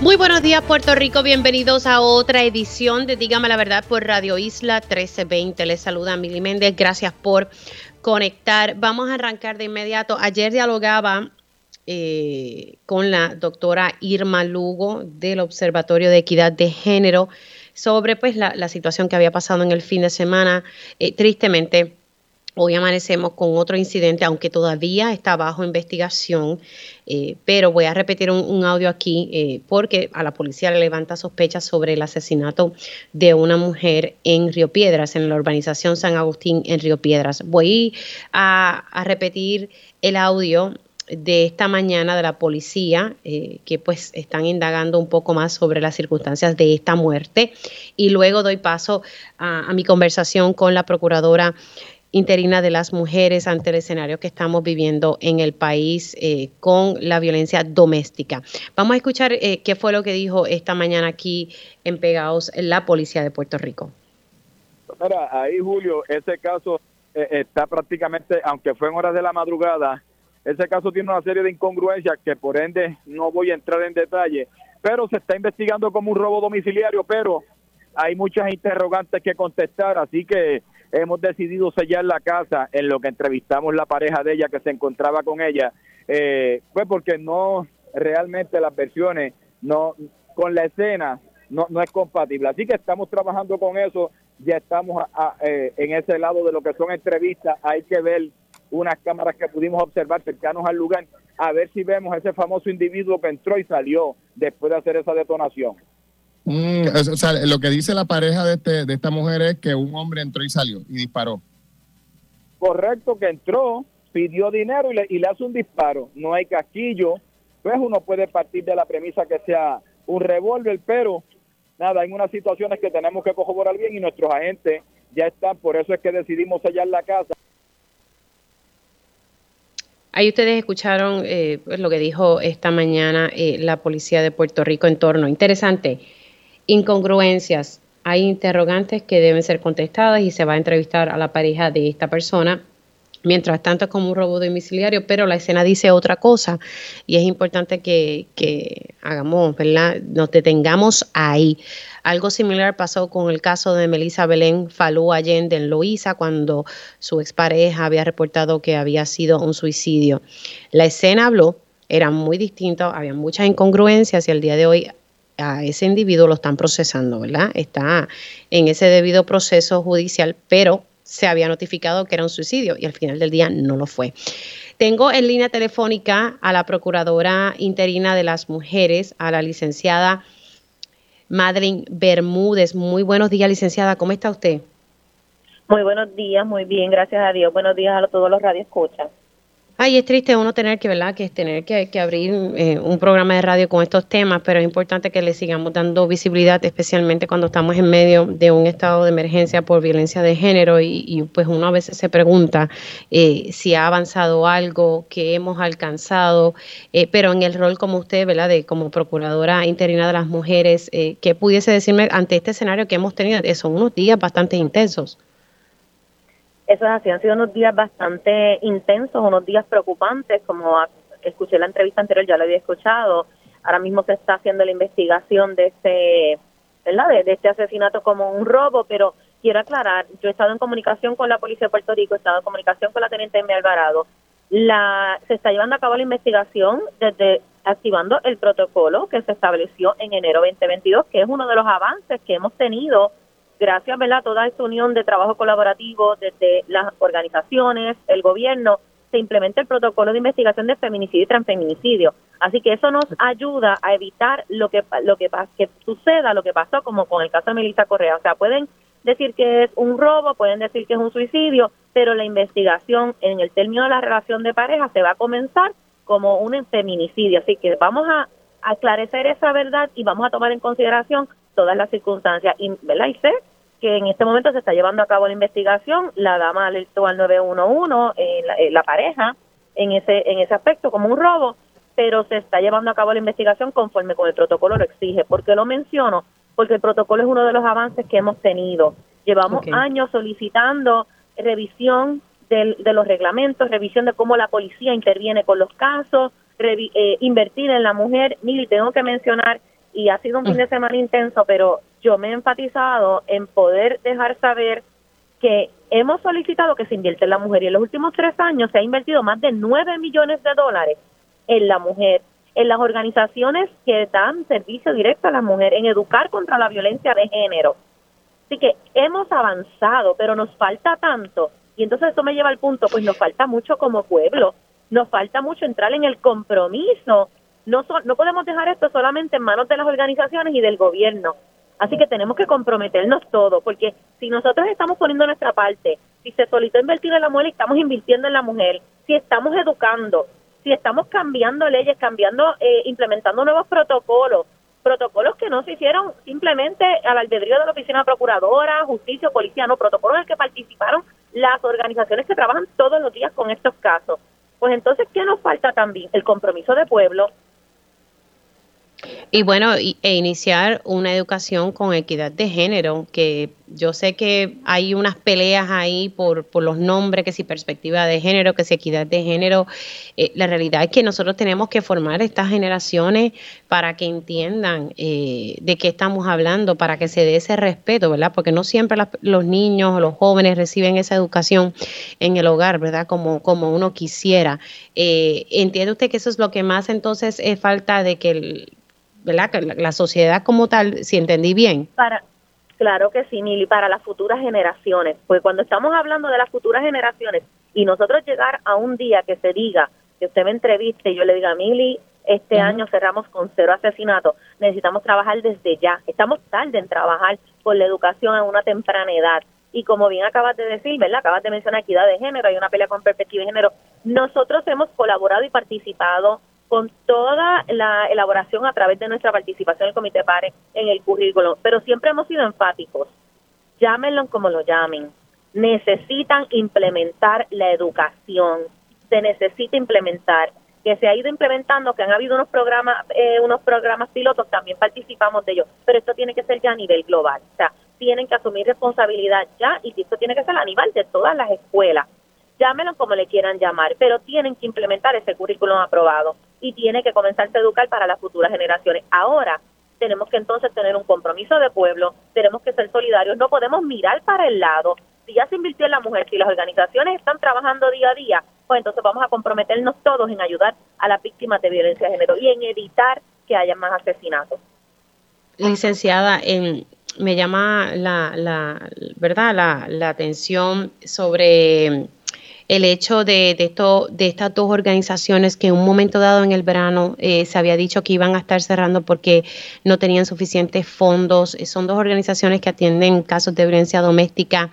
Muy buenos días Puerto Rico, bienvenidos a otra edición de Dígame la Verdad por Radio Isla 1320. Les saluda Mili Méndez, gracias por conectar. Vamos a arrancar de inmediato. Ayer dialogaba eh, con la doctora Irma Lugo del Observatorio de Equidad de Género sobre pues, la, situación que había pasado en el fin de semana. Eh, tristemente, Hoy amanecemos con otro incidente, aunque todavía está bajo investigación, eh, pero voy a repetir un, audio aquí eh, porque a la policía le levanta sospechas sobre el asesinato de una mujer en Río Piedras, en la urbanización San Agustín en Río Piedras. Voy a, repetir el audio de esta mañana de la policía, eh, que pues están indagando un poco más sobre las circunstancias de esta muerte. Y luego doy paso a mi conversación con la procuradora interina de las mujeres ante el escenario que estamos viviendo en el país eh, con la violencia doméstica. Vamos a escuchar eh, qué fue lo que dijo esta mañana aquí en Pegaos la Policía de Puerto Rico. Mira, ahí Julio, ese caso eh, está prácticamente, aunque fue en horas de la madrugada, ese caso tiene una serie de incongruencias que por ende no voy a entrar en detalle, pero se está investigando como un robo domiciliario, pero hay muchas interrogantes que contestar, así que hemos decidido sellar la casa en lo que entrevistamos la pareja de ella que se encontraba con ella, eh, pues porque no realmente las versiones no con la escena no, no es compatible. Así que estamos trabajando con eso, ya estamos eh, en ese lado de lo que son entrevistas, hay que ver unas cámaras que pudimos observar cercanos al lugar, a ver si vemos ese famoso individuo que entró y salió después de hacer esa detonación. Mm, o sea, lo que dice la pareja de, este, de esta mujer es que un hombre entró y salió y disparó. Correcto, que entró, pidió dinero y le, y le hace un disparo. No hay casquillo. Pues uno puede partir de la premisa que sea un revólver, pero nada, hay unas situaciones que tenemos que corroborar bien y nuestros agentes ya están, por eso es que decidimos sellar la casa. Ahí ustedes escucharon eh, pues, lo que dijo esta mañana eh, la policía de Puerto Rico en torno. Interesante incongruencias. Hay interrogantes que deben ser contestadas y se va a entrevistar a la pareja de esta persona. Mientras tanto es como un robo domiciliario, pero la escena dice otra cosa y es importante que, que hagamos, ¿verdad? Nos detengamos ahí. Algo similar pasó con el caso de Melissa Belén Falú Allende en Loíza cuando su expareja había reportado que había sido un suicidio. La escena habló, era muy distinta, había muchas incongruencias y el día de hoy a ese individuo lo están procesando, ¿verdad? Está en ese debido proceso judicial, pero se había notificado que era un suicidio y al final del día no lo fue. Tengo en línea telefónica a la Procuradora Interina de las Mujeres, a la licenciada Madeline Bermúdez. Muy buenos días, licenciada. ¿Cómo está usted? Muy buenos días, muy bien, gracias a Dios. Buenos días a todos los radioescuchas. Ay, es triste uno tener que, ¿verdad? Que tener que, abrir eh, un programa de radio con estos temas, pero es importante que le sigamos dando visibilidad, especialmente cuando estamos en medio de un estado de emergencia por violencia de género y, pues uno a veces se pregunta eh, si ha avanzado algo, qué hemos alcanzado, eh, pero en el rol como usted, ¿verdad? De como procuradora interina de las mujeres, ¿qué pudiese decirme ante este escenario que hemos tenido? Son unos días bastante intensos. Eso es así, han sido unos días bastante intensos, unos días preocupantes, como escuché la entrevista anterior, ya lo había escuchado. Ahora mismo se está haciendo la investigación de este, ¿verdad? De, este asesinato como un robo, pero quiero aclarar, yo he estado en comunicación con la Policía de Puerto Rico, he estado en comunicación con la Teniente M. Alvarado. La, se está llevando a cabo la investigación desde activando el protocolo que se estableció en enero 2022, que es uno de los avances que hemos tenido gracias a toda esta unión de trabajo colaborativo desde las organizaciones, el gobierno, se implementa el protocolo de investigación de feminicidio y transfeminicidio. Así que eso nos ayuda a evitar lo que lo que, que suceda, lo que pasó como con el caso de Melissa Correa. O sea, pueden decir que es un robo, pueden decir que es un suicidio, pero la investigación en el término de la relación de pareja se va a comenzar como un feminicidio. Así que vamos a aclarecer esa verdad y vamos a tomar en consideración todas las circunstancias. Y, ¿verdad? y sé que en este momento se está llevando a cabo la investigación, la dama alertó al 911, eh, la, eh, la pareja, en ese, en ese aspecto como un robo, pero se está llevando a cabo la investigación conforme con el protocolo lo exige. ¿Por qué lo menciono? Porque el protocolo es uno de los avances que hemos tenido. Llevamos años solicitando revisión del, de los reglamentos, revisión de cómo la policía interviene con los casos, eh, invertir en la mujer. Mili, tengo que mencionar, y ha sido un fin de semana intenso, pero yo me he enfatizado en poder dejar saber que hemos solicitado que se invierta en la mujer y en los últimos tres años se ha invertido más de nueve millones de dólares en la mujer, en las organizaciones que dan servicio directo a la mujer, en educar contra la violencia de género. Así que hemos avanzado, pero nos falta tanto. Y entonces eso me lleva al punto, pues nos falta mucho como pueblo, nos falta mucho entrar en el compromiso. No, no podemos dejar esto solamente en manos de las organizaciones y del gobierno. Así que tenemos que comprometernos todos, porque si nosotros estamos poniendo nuestra parte, si se solicitó invertir en la mujer, estamos invirtiendo en la mujer, si estamos educando, si estamos cambiando leyes, cambiando, eh, implementando nuevos protocolos, protocolos que no se hicieron simplemente al albedrío de la oficina procuradora, justicia, policía, no, protocolos en los que participaron las organizaciones que trabajan todos los días con estos casos. Pues entonces, ¿qué nos falta también? El compromiso de pueblo, y bueno, e iniciar una educación con equidad de género, que yo sé que hay unas peleas ahí por, por los nombres, que si perspectiva de género, que si equidad de género. Eh, la realidad es que nosotros tenemos que formar estas generaciones para que entiendan eh, de qué estamos hablando, para que se dé ese respeto, ¿verdad? Porque no siempre los niños o los jóvenes reciben esa educación en el hogar, ¿verdad? Como, como uno quisiera. Eh, ¿Entiende usted que eso es lo que más entonces es falta de que... El, ¿verdad? La, sociedad como tal, si entendí bien. Para, claro que sí, Mili, para las futuras generaciones. Pues cuando estamos hablando de las futuras generaciones y nosotros llegar a un día que se diga, que usted me entreviste y yo le diga, Mili, este año cerramos con cero asesinatos, necesitamos trabajar desde ya. Estamos tarde en trabajar por la educación a una temprana edad. Y como bien acabas de decir, ¿verdad? Acabas de mencionar equidad de género, hay una pelea con perspectiva de género. Nosotros hemos colaborado y participado con toda la elaboración a través de nuestra participación en el Comité PARE en el currículo, pero siempre hemos sido enfáticos. Llámenlo como lo llamen. Necesitan implementar la educación. Se necesita implementar que se ha ido implementando, que han habido unos programas, eh, unos programas pilotos, también participamos de ellos, pero esto tiene que ser ya a nivel global, o sea, tienen que asumir responsabilidad ya y esto tiene que ser a nivel de todas las escuelas, llámenlo como le quieran llamar, pero tienen que implementar ese currículum aprobado y tiene que comenzarse a educar para las futuras generaciones. Ahora tenemos que entonces tener un compromiso de pueblo, tenemos que ser solidarios, no podemos mirar para el lado. Si ya se invirtió en la mujer, si las organizaciones están trabajando día a día, pues entonces vamos a comprometernos todos en ayudar a las víctimas de violencia de género y en evitar que haya más asesinatos. Licenciada, me llama la, la verdad la, la atención sobre el hecho de, de, esto, de estas dos organizaciones que en un momento dado en el verano eh, se había dicho que iban a estar cerrando porque no tenían suficientes fondos. Son dos organizaciones que atienden casos de violencia doméstica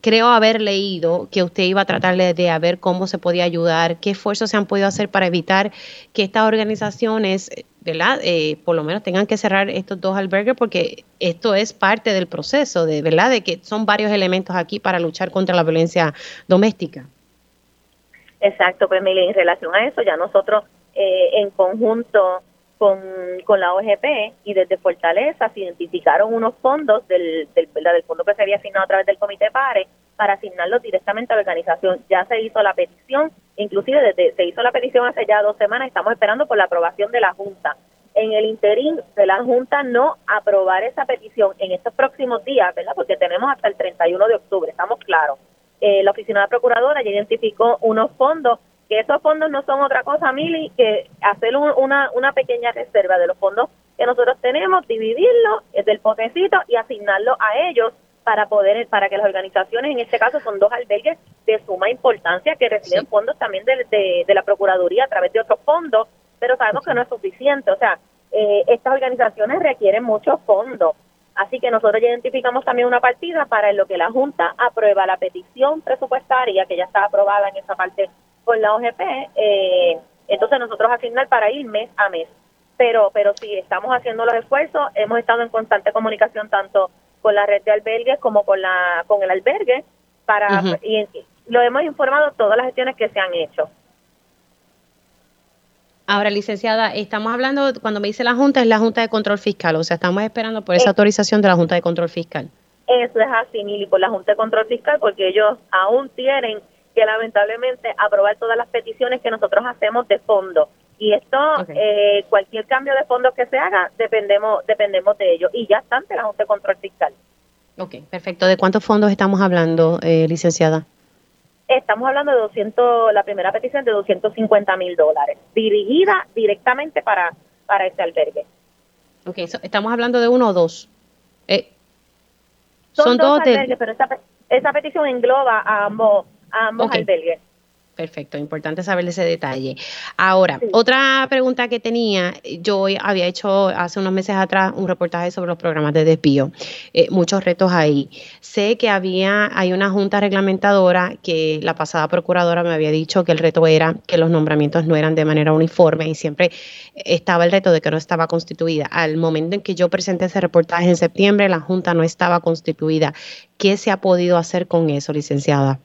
creo haber leído que usted iba a tratar de, ver cómo se podía ayudar, qué esfuerzos se han podido hacer para evitar que estas organizaciones, ¿verdad? Eh, por lo menos tengan que cerrar estos dos albergues porque esto es parte del proceso, de verdad, de que son varios elementos aquí para luchar contra la violencia doméstica. Exacto, pues Mili, en relación a eso ya nosotros eh, en conjunto con, con la OGP y desde Fortaleza se identificaron unos fondos del, del, del fondo que se había asignado a través del Comité PARE para asignarlos directamente a la organización. Ya se hizo la petición, inclusive desde, se hizo la petición hace ya dos semanas, estamos esperando por la aprobación de la Junta. En el interín de la Junta no aprobar esa petición en estos próximos días, ¿verdad? Porque tenemos hasta el 31 de octubre, estamos claros. Eh, la Oficina de Procuradora ya identificó unos fondos que esos fondos no son otra cosa, Mili, que hacer una, una pequeña reserva de los fondos que nosotros tenemos, dividirlo del potecito y asignarlo a ellos para poder, para que las organizaciones, en este caso son dos albergues de suma importancia que reciben fondos también de, de, la Procuraduría a través de otros fondos, pero sabemos que no es suficiente, o sea, eh, estas organizaciones requieren muchos fondos. Así que nosotros ya identificamos también una partida para en lo que la Junta aprueba la petición presupuestaria que ya está aprobada en esa parte con la OGP, eh, entonces nosotros asignar para ir mes a mes. pero, pero sí, estamos haciendo los esfuerzos, hemos estado en constante comunicación tanto con la red de albergues como con, la, con el albergue, para, y, lo hemos informado todas las gestiones que se han hecho. Ahora, licenciada, estamos hablando, cuando me dice la Junta, es la Junta de Control Fiscal, o sea, estamos esperando por esa eh, autorización de la Junta de Control Fiscal. Eso es así, Mili, por la Junta de Control Fiscal, porque ellos aún tienen que lamentablemente aprobar todas las peticiones que nosotros hacemos de fondo. Y esto, eh, cualquier cambio de fondos que se haga, dependemos dependemos de ellos. Y ya está ante la Junta de Control Fiscal. Ok, perfecto. ¿De cuántos fondos estamos hablando, eh, licenciada? Estamos hablando de 200, la primera petición de 250 mil dólares, dirigida directamente para, para este albergue. Ok, estamos hablando de uno o dos. Eh, son, dos, albergues, pero esa, esa petición engloba a ambos, a ambos albergues. Perfecto, importante saber ese detalle. Ahora, otra pregunta que tenía, yo había hecho hace unos meses atrás un reportaje sobre los programas de desvío, eh, muchos retos ahí. Sé que había, hay una junta reglamentadora que la pasada procuradora me había dicho que el reto era que los nombramientos no eran de manera uniforme y siempre estaba el reto de que no estaba constituida. Al momento en que yo presenté ese reportaje en septiembre, la junta no estaba constituida. ¿Qué se ha podido hacer con eso, licenciada?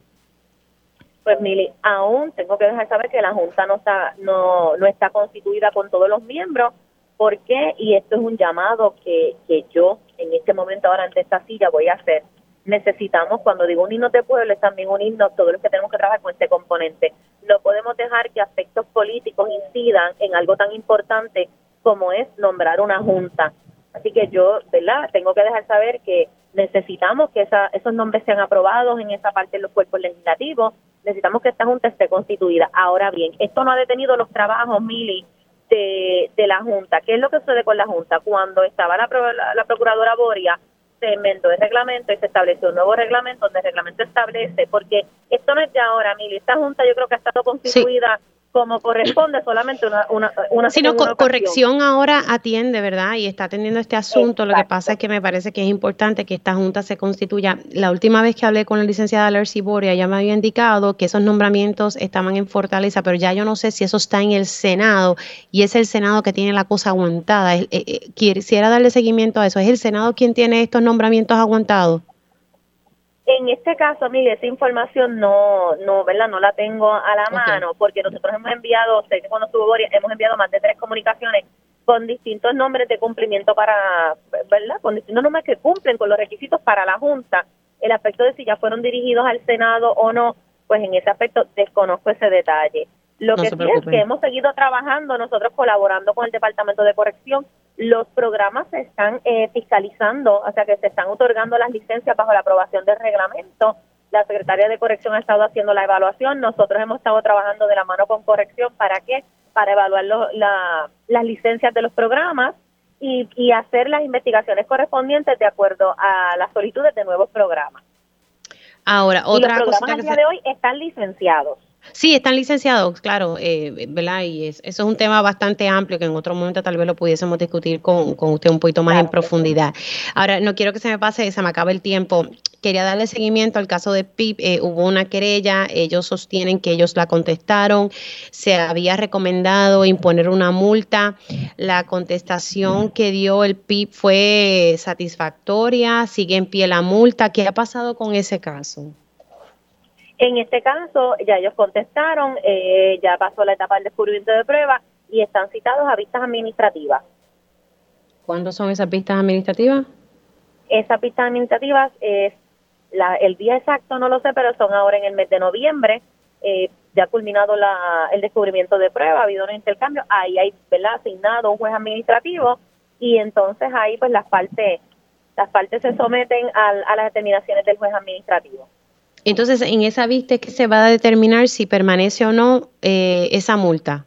Pues Mili, aún tengo que dejar saber que la Junta no está, no, no está constituida con todos los miembros. ¿Por qué? Y esto es un llamado que, que yo en este momento ahora ante esta silla voy a hacer. Necesitamos, cuando digo un himno de pueblo, es también un himno todos los que tenemos que trabajar con este componente. No podemos dejar que aspectos políticos incidan en algo tan importante como es nombrar una junta. Así que yo, ¿verdad? Tengo que dejar saber que necesitamos que esa, esos nombres sean aprobados en esa parte de los cuerpos legislativos, necesitamos que esta Junta esté constituida. Ahora bien, esto no ha detenido los trabajos, Mili, de, de la Junta. ¿Qué es lo que sucede con la Junta? Cuando estaba la, la, Procuradora Boria, se inventó el reglamento y se estableció un nuevo reglamento donde el reglamento establece, porque esto no es de ahora, Mili, esta Junta yo creo que ha estado constituida como corresponde solamente una una, una sino corrección ahora atiende verdad y está atendiendo este asunto. Lo que pasa es que me parece que es importante que esta junta se constituya. La última vez que hablé con la licenciada Lercy Boria ella me había indicado que esos nombramientos estaban en Fortaleza pero ya yo no sé si eso está en el Senado y es el Senado que tiene la cosa aguantada. Eh, eh, quisiera darle seguimiento a eso. Es el Senado quien tiene estos nombramientos aguantados en este caso, mire, esa información no, no, ¿verdad? No la tengo a la mano porque nosotros hemos enviado, sé que cuando estuvo Boria, hemos enviado más de tres comunicaciones con distintos nombres de cumplimiento para, ¿verdad? Con distintos nombres que cumplen con los requisitos para la Junta. El aspecto de si ya fueron dirigidos al Senado o no, pues en ese aspecto desconozco ese detalle. Lo que sí es que hemos seguido trabajando, nosotros colaborando con el Departamento de Corrección, los programas se están eh, fiscalizando, o sea que se están otorgando las licencias bajo la aprobación del reglamento. La Secretaria de Corrección ha estado haciendo la evaluación, nosotros hemos estado trabajando de la mano con Corrección, ¿para qué? Para evaluar las licencias de los programas y, y hacer las investigaciones correspondientes de acuerdo a las solicitudes de nuevos programas. Ahora, otra y los programas día de hoy están licenciados. Sí, están licenciados, claro, eh, ¿verdad? Y eso es un tema bastante amplio que en otro momento tal vez lo pudiésemos discutir con, con usted un poquito más en profundidad. Ahora, no quiero que se me pase, se me acabe el tiempo. Quería darle seguimiento al caso de PIP. Eh, hubo una querella, ellos sostienen que ellos la contestaron, se había recomendado imponer una multa. La contestación que dio el PIP fue satisfactoria, sigue en pie la multa. ¿Qué ha pasado con ese caso? En este caso, ya ellos contestaron, eh, ya pasó la etapa del descubrimiento de prueba y están citados a vistas administrativas. ¿Cuándo son esas vistas administrativas? Esas vistas administrativas es la, el día exacto no lo sé, pero son ahora en el mes de noviembre. Eh, ya ha culminado la, el descubrimiento de prueba, ha habido un intercambio, ahí hay ¿verdad? asignado un juez administrativo y entonces ahí pues las partes las partes se someten a, a las determinaciones del juez administrativo. Entonces, en esa vista es que se va a determinar si permanece o no eh, esa multa.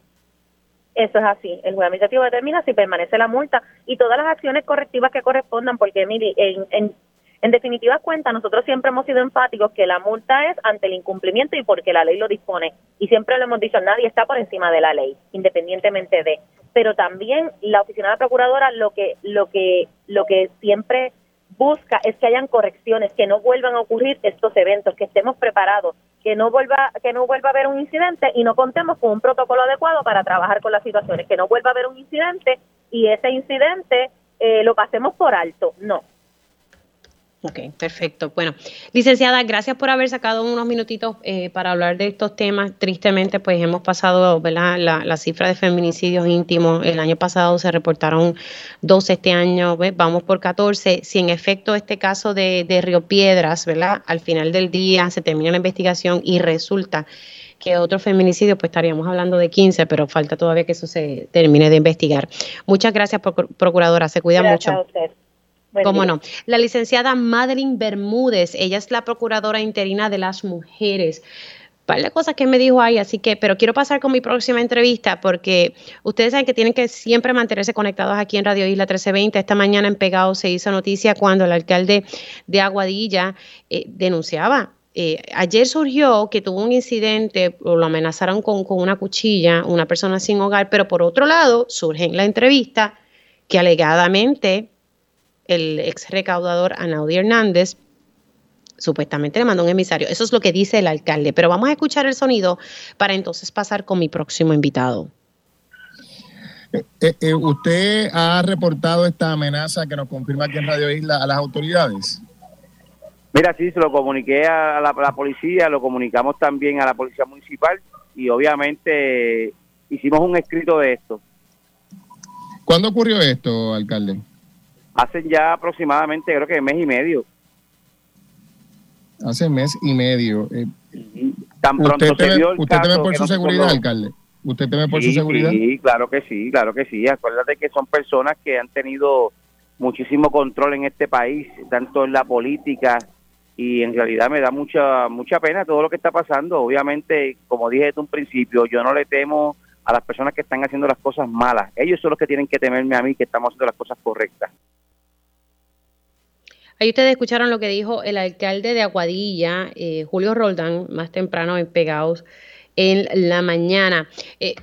Eso es así. El juez administrativo determina si permanece la multa y todas las acciones correctivas que correspondan, porque, mire, en, en, en definitiva cuenta, nosotros siempre hemos sido enfáticos que la multa es ante el incumplimiento y porque la ley lo dispone. Y siempre lo hemos dicho, nadie está por encima de la ley, independientemente de. Pero también la oficina de procuradora lo que, lo que, lo que siempre busca es que hayan correcciones, que no vuelvan a ocurrir estos eventos, que estemos preparados, que no vuelva que no vuelva a haber un incidente y no contemos con un protocolo adecuado para trabajar con las situaciones, que no vuelva a haber un incidente y ese incidente eh, lo pasemos por alto. No, Ok, perfecto. Bueno, licenciada, gracias por haber sacado unos minutitos eh, para hablar de estos temas. Tristemente, pues hemos pasado, ¿verdad? La, cifra de feminicidios íntimos. El año pasado se reportaron 12, este año vamos por 14. Si en efecto este caso de, de Río Piedras, ¿verdad? Al final del día se termina la investigación y resulta que otro feminicidio, pues estaríamos hablando de 15, pero falta todavía que eso se termine de investigar. Muchas gracias, procuradora. Se cuida mucho. A usted. ¿Cómo no? La licenciada Madeline Bermúdez, ella es la procuradora interina de las mujeres. Par de cosas que me dijo ahí, así que, pero quiero pasar con mi próxima entrevista porque ustedes saben que tienen que siempre mantenerse conectados aquí en Radio Isla 1320. Esta mañana en Pegado se hizo noticia cuando el alcalde de Aguadilla eh, denunciaba eh, ayer surgió que tuvo un incidente o lo amenazaron con, con, una cuchilla, una persona sin hogar, pero por otro lado surge en la entrevista que alegadamente el ex recaudador Anaudi Hernández supuestamente le mandó un emisario. Eso es lo que dice el alcalde. Pero vamos a escuchar el sonido para entonces pasar con mi próximo invitado. Eh, eh, ¿Usted ha reportado esta amenaza que nos confirma aquí en Radio Isla a las autoridades? Mira, sí, se lo comuniqué a la, policía, lo comunicamos también a la policía municipal y obviamente hicimos un escrito de esto. ¿Cuándo ocurrió esto, alcalde? Hace ya aproximadamente, creo que mes y medio. Hace mes y medio. Eh, Tan pronto ¿Usted se dio el ¿Usted teme por su seguridad, alcalde? ¿Usted teme por su seguridad? Sí, claro que sí, claro que sí. Acuérdate que son personas que han tenido muchísimo control en este país, tanto en la política y en realidad me da mucha mucha pena todo lo que está pasando. Obviamente, como dije desde un principio, yo no le temo a las personas que están haciendo las cosas malas. Ellos son los que tienen que temerme a mí que estamos haciendo las cosas correctas. Ahí ustedes escucharon lo que dijo el alcalde de Aguadilla, eh, Julio Roldán, más temprano en Pegados en la mañana. Eh,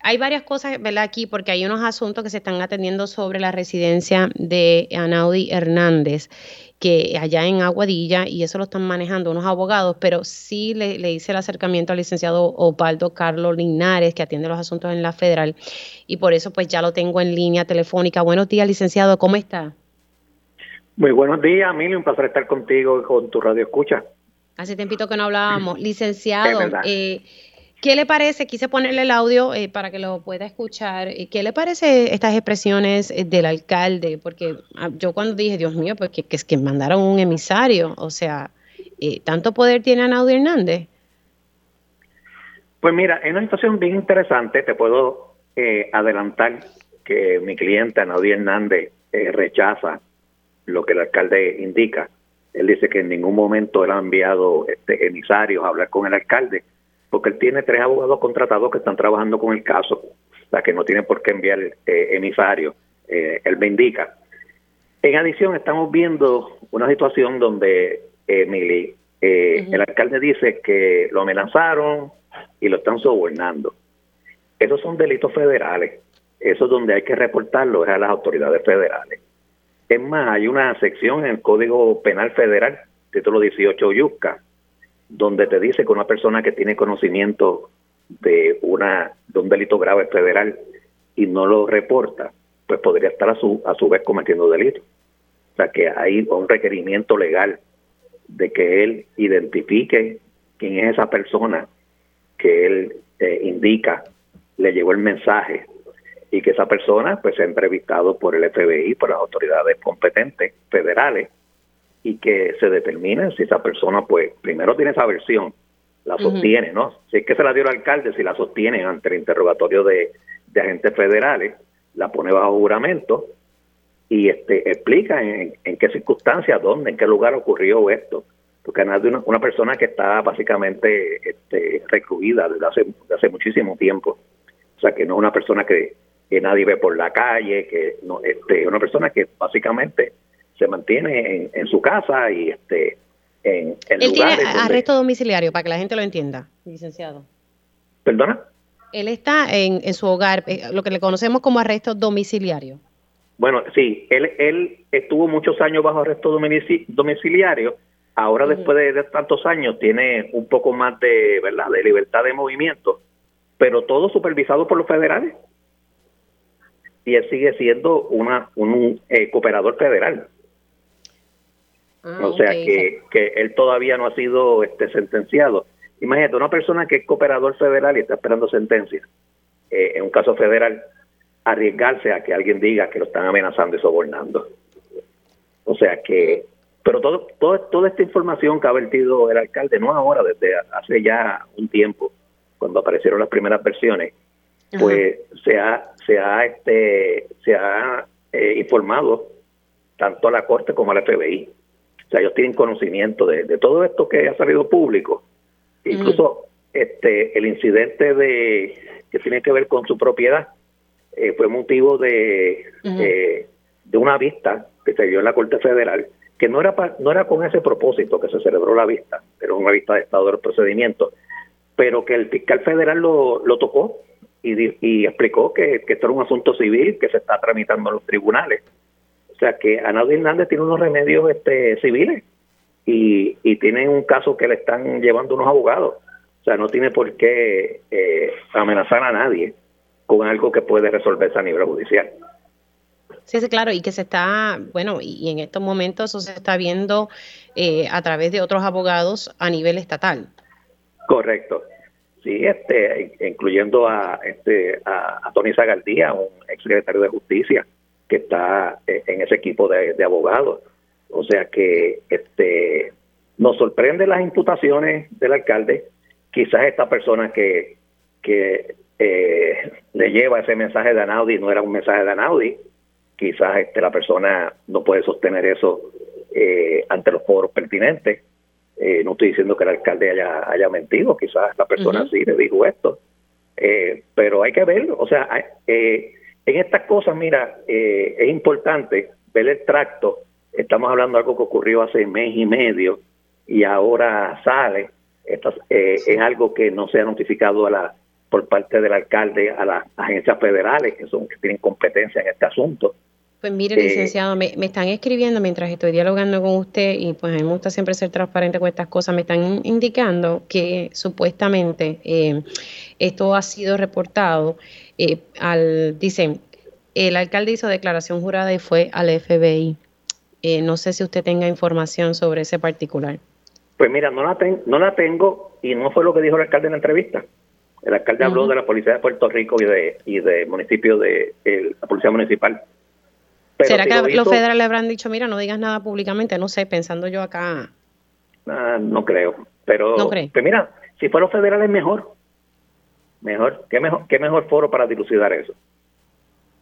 hay varias cosas, ¿verdad? Aquí, porque hay unos asuntos que se están atendiendo sobre la residencia de Anaudi Hernández, que allá en Aguadilla, y eso lo están manejando unos abogados, pero sí le, le hice el acercamiento al licenciado Osvaldo Carlos Linares, que atiende los asuntos en la federal, y por eso pues ya lo tengo en línea telefónica. Buenos días, licenciado, ¿cómo está? Muy buenos días, Emilio. Un placer estar contigo y con tu radio escucha. Hace tiempito que no hablábamos. Licenciado, eh, ¿qué le parece? Quise ponerle el audio eh, para que lo pueda escuchar. Eh, ¿Qué le parece estas expresiones del alcalde? Porque ah, yo cuando dije, Dios mío, pues que, es que mandaron un emisario. O sea, ¿tanto poder tiene Anaudi Hernández? Pues mira, es una situación bien interesante. Te puedo adelantar que mi cliente Anaudi Hernández rechaza lo que el alcalde indica. Él dice que en ningún momento él ha enviado este, emisarios a hablar con el alcalde, porque él tiene tres abogados contratados que están trabajando con el caso, o sea que no tiene por qué enviar eh, emisarios, eh, él me indica. En adición, estamos viendo una situación donde, Emily, eh, el alcalde dice que lo amenazaron y lo están sobornando. Esos son delitos federales. Eso es donde hay que reportarlo a las autoridades federales. Es más, hay una sección en el Código Penal Federal, título 18 Yucca, donde te dice que una persona que tiene conocimiento de, una, de un delito grave federal y no lo reporta, pues podría estar a su, a su vez cometiendo delito. O sea que hay un requerimiento legal de que él identifique quién es esa persona que él eh, indica, le llegó el mensaje y que esa persona pues sea entrevistado por el FBI, por las autoridades competentes federales y que se determine si esa persona pues primero tiene esa versión, la sostiene, ¿no? Si es que se la dio el alcalde, si la sostiene ante el interrogatorio de, agentes federales, la pone bajo juramento y este explica en, qué circunstancias, dónde, en qué lugar ocurrió esto. Porque nadie una, una persona que está básicamente este, recluida desde hace, desde hace muchísimo tiempo. O sea, que no es una persona que, que nadie ve por la calle, que no, este, una persona que básicamente se mantiene en, su casa y este en, en Él tiene arresto domiciliario, para que la gente lo entienda, licenciado. ¿Perdona? Él está en, en su hogar, eh, lo que le conocemos como arresto domiciliario. Bueno, sí, él, él estuvo muchos años bajo arresto domiciliario, ahora después de, tantos años tiene un poco más de, ¿verdad? de libertad de movimiento, pero todo supervisado por los federales. Y él sigue siendo una, un eh, cooperador federal. Ah, o sea que, que él todavía no ha sido este sentenciado. Imagínate, una persona que es cooperador federal y está esperando sentencia eh, en un caso federal, arriesgarse a que alguien diga que lo están amenazando y sobornando. O sea que, pero todo, todo, toda esta información que ha vertido el alcalde, no ahora, desde hace ya un tiempo, cuando aparecieron las primeras versiones, pues se ha, se ha, este, se ha eh, informado tanto a la Corte como al FBI. O sea, ellos tienen conocimiento de, de todo esto que ha salido público. Incluso este el incidente de que tiene que ver con su propiedad eh, fue motivo de, eh, de una vista que se dio en la Corte Federal, que no era, pa- no era con ese propósito que se celebró la vista, era una vista de estado del procedimiento, pero que el fiscal federal lo, lo tocó y, explicó que, que esto era un asunto civil que se está tramitando en los tribunales. O sea que Anaudi Hernández tiene unos remedios este, civiles y, y tiene un caso que le están llevando unos abogados. O sea, no tiene por qué eh, amenazar a nadie con algo que puede resolverse a nivel judicial. Sí, sí, claro, y que se está, bueno, y, y en estos momentos eso se está viendo eh, a través de otros abogados a nivel estatal. Correcto. Sí, este, incluyendo a, este, a, a Tony Zagaldía, un exsecretario de Justicia, que está eh, en ese equipo de, de abogados. O sea que este, nos sorprende las imputaciones del alcalde. Quizás esta persona que, que eh, le lleva ese mensaje de Anaudi no era un mensaje de Anaudi. Quizás este, la persona no puede sostener eso eh, ante los foros pertinentes. Eh, no estoy diciendo que el alcalde haya, haya mentido, quizás la persona sí le dijo esto. Eh, pero hay que verlo. O sea, eh, en estas cosas, mira, eh, es importante ver el tracto. Estamos hablando de algo que ocurrió hace mes y medio y ahora sale. Esto, eh, es algo que no se ha notificado a la por parte del alcalde a las agencias federales que son que tienen competencia en este asunto. Pues mire, Eh, licenciado, me, me están escribiendo mientras estoy dialogando con usted y pues a mí me gusta siempre ser transparente con estas cosas. Me están indicando que supuestamente eh, esto ha sido reportado eh, al, dicen, el alcalde hizo declaración jurada y fue al FBI. Eh, no sé si usted tenga información sobre ese particular. Pues mira, no la, ten- no la tengo y no fue lo que dijo el alcalde en la entrevista. El alcalde habló de la policía de Puerto Rico y de y de municipio de la policía municipal. Pero ¿Será si que lo los federales le habrán dicho, mira, no digas nada públicamente? No sé, pensando yo acá. Ah, no creo. Pero ¿No cree? pues mira, si fuera los federales mejor. Mejor, qué mejor, qué mejor foro para dilucidar eso.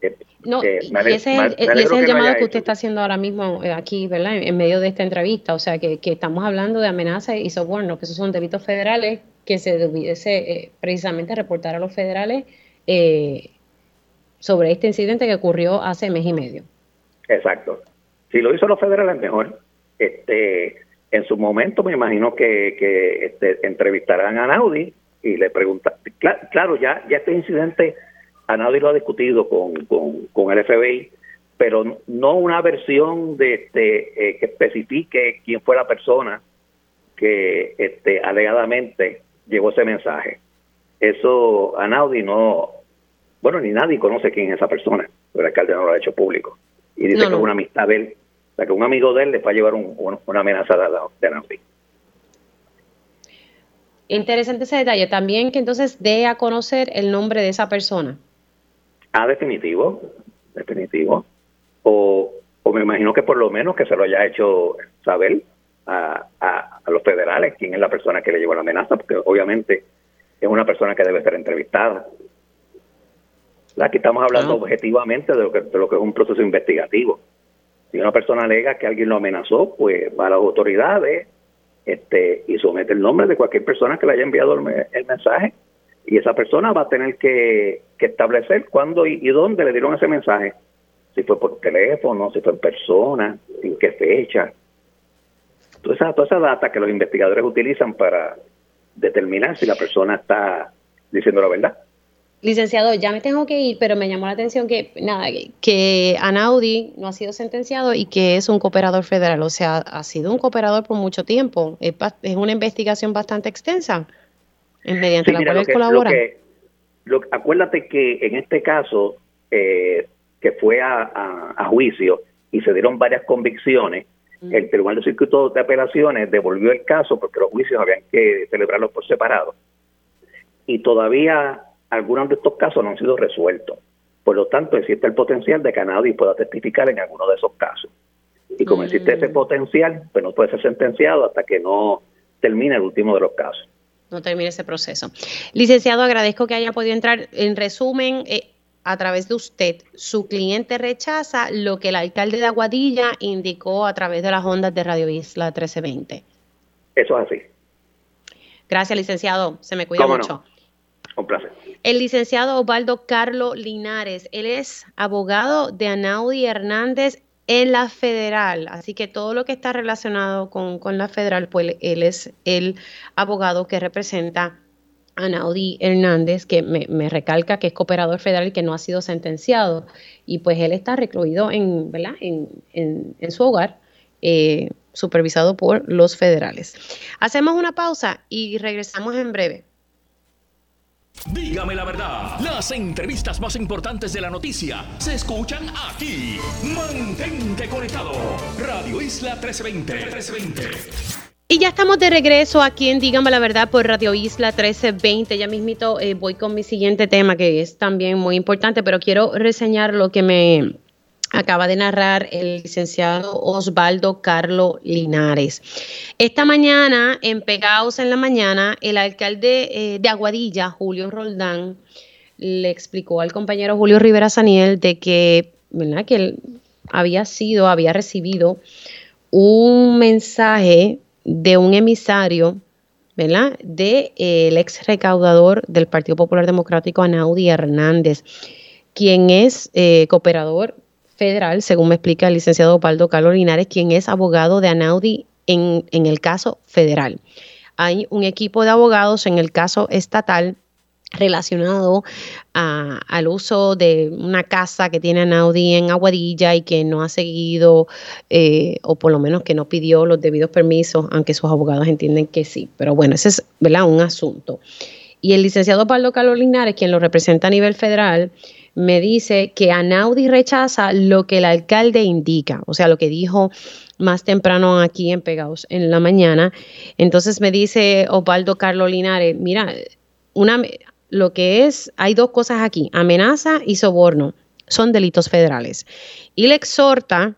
Eh, No, eh, y ese es, el- y alegro ese es el que lo llamado que usted hecho. está haciendo ahora mismo eh, aquí, ¿verdad? En, en medio de esta entrevista. O sea, que, que estamos hablando de amenazas y soborno, que esos son delitos federales que se debiese eh, precisamente reportar a los federales eh, sobre este incidente que ocurrió hace mes y medio. Exacto. Si lo hizo los federales, mejor. Este, en su momento me imagino que, que este, entrevistarán a Naudi y le preguntan. Cla- claro, ya, este incidente, Naudi lo ha discutido con, el FBI, pero no una versión de este eh, que especifique quién fue la persona que este, alegadamente llevó ese mensaje. Eso Naudi no, bueno, ni nadie conoce quién es esa persona, pero el alcalde no lo ha hecho público. Y dice No, que no. es una amistad de él, o sea, que un amigo de él le va a llevar un- un- una amenaza de, de Naudi. Interesante ese detalle. También que entonces dé a conocer el nombre de esa persona. Ah, definitivo, definitivo. O, o me imagino que por lo menos que se lo haya hecho saber a, a- a los federales quién es la persona que le llevó la amenaza, porque obviamente es una persona que debe ser entrevistada. Aquí estamos hablando Ah. objetivamente de lo, que, de lo que es un proceso investigativo. Si una persona alega que alguien lo amenazó, pues va a las autoridades este, y somete el nombre de cualquier persona que le haya enviado el, me- el mensaje y esa persona va a tener que, que establecer cuándo y, y dónde le dieron ese mensaje. Si fue por teléfono, si fue en persona, en qué fecha. Toda esa, toda esa data que los investigadores utilizan para determinar si la persona está diciendo la verdad. Licenciado, ya me tengo que ir, pero me llamó la atención que, nada, que- Anaudi no ha sido sentenciado y que es un cooperador federal, o sea, ha sido un cooperador por mucho tiempo. Es, una investigación bastante extensa, mediante Sí, la cual él que- lo colabora. que- lo- acuérdate que en este caso, eh, que fue a, juicio y se dieron varias convicciones, el Tribunal de Circuito de Apelaciones devolvió el caso porque los juicios habían que celebrarlos por separado. Y todavía algunos de estos casos no han sido resueltos. Por lo tanto, existe el potencial de que nadie pueda testificar en alguno de esos casos. Y como existe ese mm. potencial, pues no puede ser sentenciado hasta que no termine el último de los casos. No termine ese proceso. Licenciado, agradezco que haya podido entrar. En resumen, eh, a través de usted, su cliente rechaza lo que el alcalde de Aguadilla indicó a través de las ondas de Radio Isla 1320. Eso es así. Gracias, licenciado. Se me cuida mucho. Un placer. El licenciado Osvaldo Carlo Linares, él es abogado de Anaudi Hernández en la federal, así que todo lo que está relacionado con, la federal, pues él es el abogado que representa Anaudi Hernández, que me, recalca que es cooperador federal y que no ha sido sentenciado, y pues él está recluido en, ¿verdad? en, su hogar. Eh, supervisado por los federales. Hacemos una pausa y regresamos en breve. Dígame la verdad, las entrevistas más importantes de la noticia se escuchan aquí. Mantente conectado. Radio Isla 1320. 1320. Y ya estamos de regreso aquí en Dígame la verdad por Radio Isla 1320. Ya mismito eh, voy con mi siguiente tema que es también muy importante, pero quiero reseñar lo que me acaba de narrar el licenciado Osvaldo Carlo Linares. Esta mañana, en Pegaos en la mañana, el alcalde eh, de Aguadilla, Julio Roldán, le explicó al compañero Julio Rivera Saniel de que, ¿verdad? que él había sido, había recibido un mensaje de un emisario, ¿verdad? De eh, el ex recaudador del Partido Popular Democrático, Anaudi Hernández, quien es eh, cooperador federal, según me explica el licenciado Opaldo Carlos Linares, quien es abogado de Anaudi en, en el caso federal. Hay un equipo de abogados en el caso estatal relacionado al uso de una casa que tiene Anaudi en Aguadilla y que no ha seguido, eh, o por lo menos que no pidió los debidos permisos, aunque sus abogados entienden que sí. Pero bueno, ese es ¿verdad? un asunto. Y el licenciado Pablo Carlos Linares, quien lo representa a nivel federal, me dice que Anaudi rechaza lo que el alcalde indica, o sea, lo que dijo más temprano aquí en Pegados en la mañana. Entonces me dice Osvaldo Carlos Linares, mira, una, lo que es, hay dos cosas aquí, amenaza y soborno, son delitos federales. Y le exhorta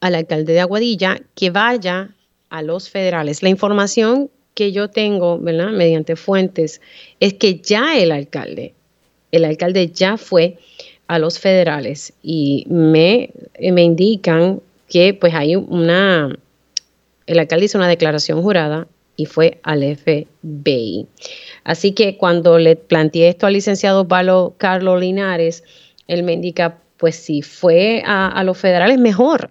al alcalde de Aguadilla que vaya a los federales. La información que yo tengo, ¿verdad? Mediante fuentes, es que ya el alcalde el alcalde ya fue a los federales y me, me indican que pues hay una, el alcalde hizo una declaración jurada y fue al FBI. Así que cuando le planteé esto al licenciado Palo Carlos Linares, él me indica, pues si fue a, los federales, mejor.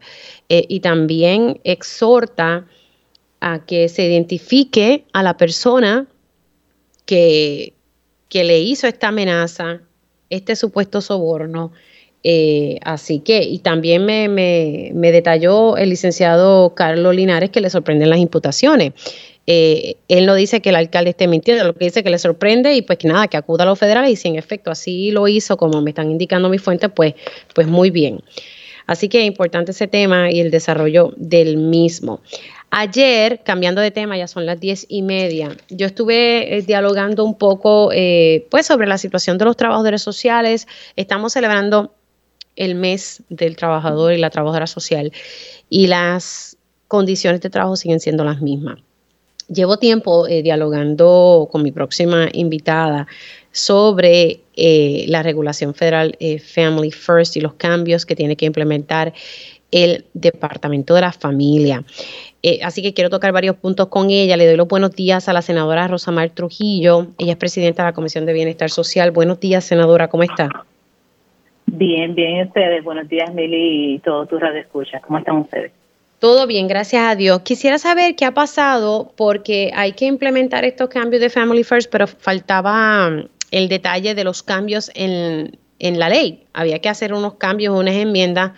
Eh, y también exhorta a que se identifique a la persona que, que le hizo esta amenaza, este supuesto soborno. Eh, así que, y también me, me, detalló el licenciado Carlos Linares que le sorprenden las imputaciones. Eh, él no dice que el alcalde esté mintiendo, lo que dice que le sorprende y pues que nada, que acuda a los federales y si en efecto así lo hizo, como me están indicando mis fuentes, pues, pues muy bien. Así que es importante ese tema y el desarrollo del mismo. Ayer, cambiando de tema, ya son las diez y media, yo estuve eh, dialogando un poco eh, pues sobre la situación de los trabajadores sociales. Estamos celebrando el mes del trabajador y la trabajadora social y las condiciones de trabajo siguen siendo las mismas. Llevo tiempo eh, dialogando con mi próxima invitada sobre la regulación federal Family First y los cambios que tiene que implementar el Departamento de la Familia. Eh, así que quiero tocar varios puntos con ella. Le doy los buenos días a la senadora Rosamar Trujillo. Ella es presidenta de la Comisión de Bienestar Social. Buenos días, senadora. ¿Cómo está? Bien, bien ustedes. Buenos días, Mili y todos tus radioescuchas. ¿Cómo están ustedes? Todo bien, gracias a Dios. Quisiera saber qué ha pasado porque hay que implementar estos cambios de Family First, pero faltaba um, el detalle de los cambios en, en la ley. Había que hacer unos cambios, unas enmiendas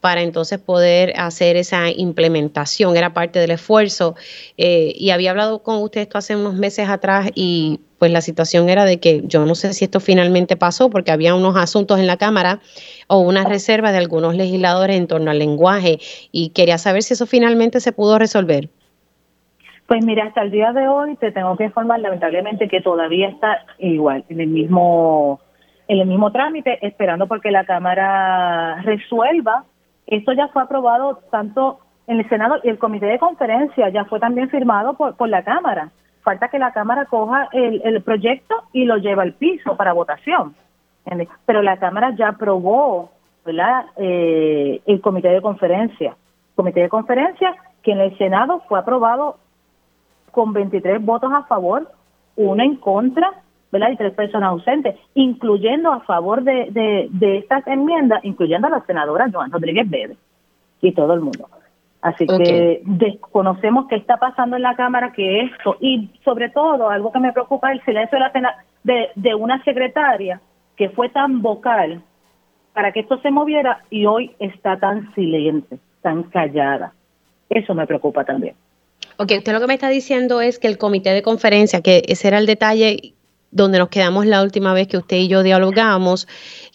para entonces poder hacer esa implementación, era parte del esfuerzo. Eh, y había hablado con usted esto hace unos meses atrás y pues la situación era de que yo no sé si esto finalmente pasó porque había unos asuntos en la Cámara o una reserva de algunos legisladores en torno al lenguaje y quería saber si eso finalmente se pudo resolver. Pues mira, hasta el día de hoy te tengo que informar lamentablemente que todavía está igual, en el mismo en el mismo trámite, esperando porque la Cámara resuelva. Esto ya fue aprobado tanto en el Senado y el Comité de Conferencia ya fue también firmado por, por la Cámara. Falta que la Cámara coja el, el proyecto y lo lleve al piso para votación. Pero la Cámara ya aprobó. Eh, el Comité de Conferencia. Comité de Conferencia que en el Senado fue aprobado con 23 votos a favor, uno en contra, ¿verdad? Y tres personas ausentes, incluyendo a favor de, de, estas enmiendas, incluyendo a la senadora Joan Rodríguez Bebe y todo el mundo. Así que desconocemos qué está pasando en la Cámara, que esto, y sobre todo, algo que me preocupa el silencio de, la de, de una secretaria que fue tan vocal para que esto se moviera y hoy está tan silente, tan callada. Eso me preocupa también. Ok, usted lo que me está diciendo es que el comité de conferencia, que ese era el detalle donde nos quedamos la última vez que usted y yo dialogamos,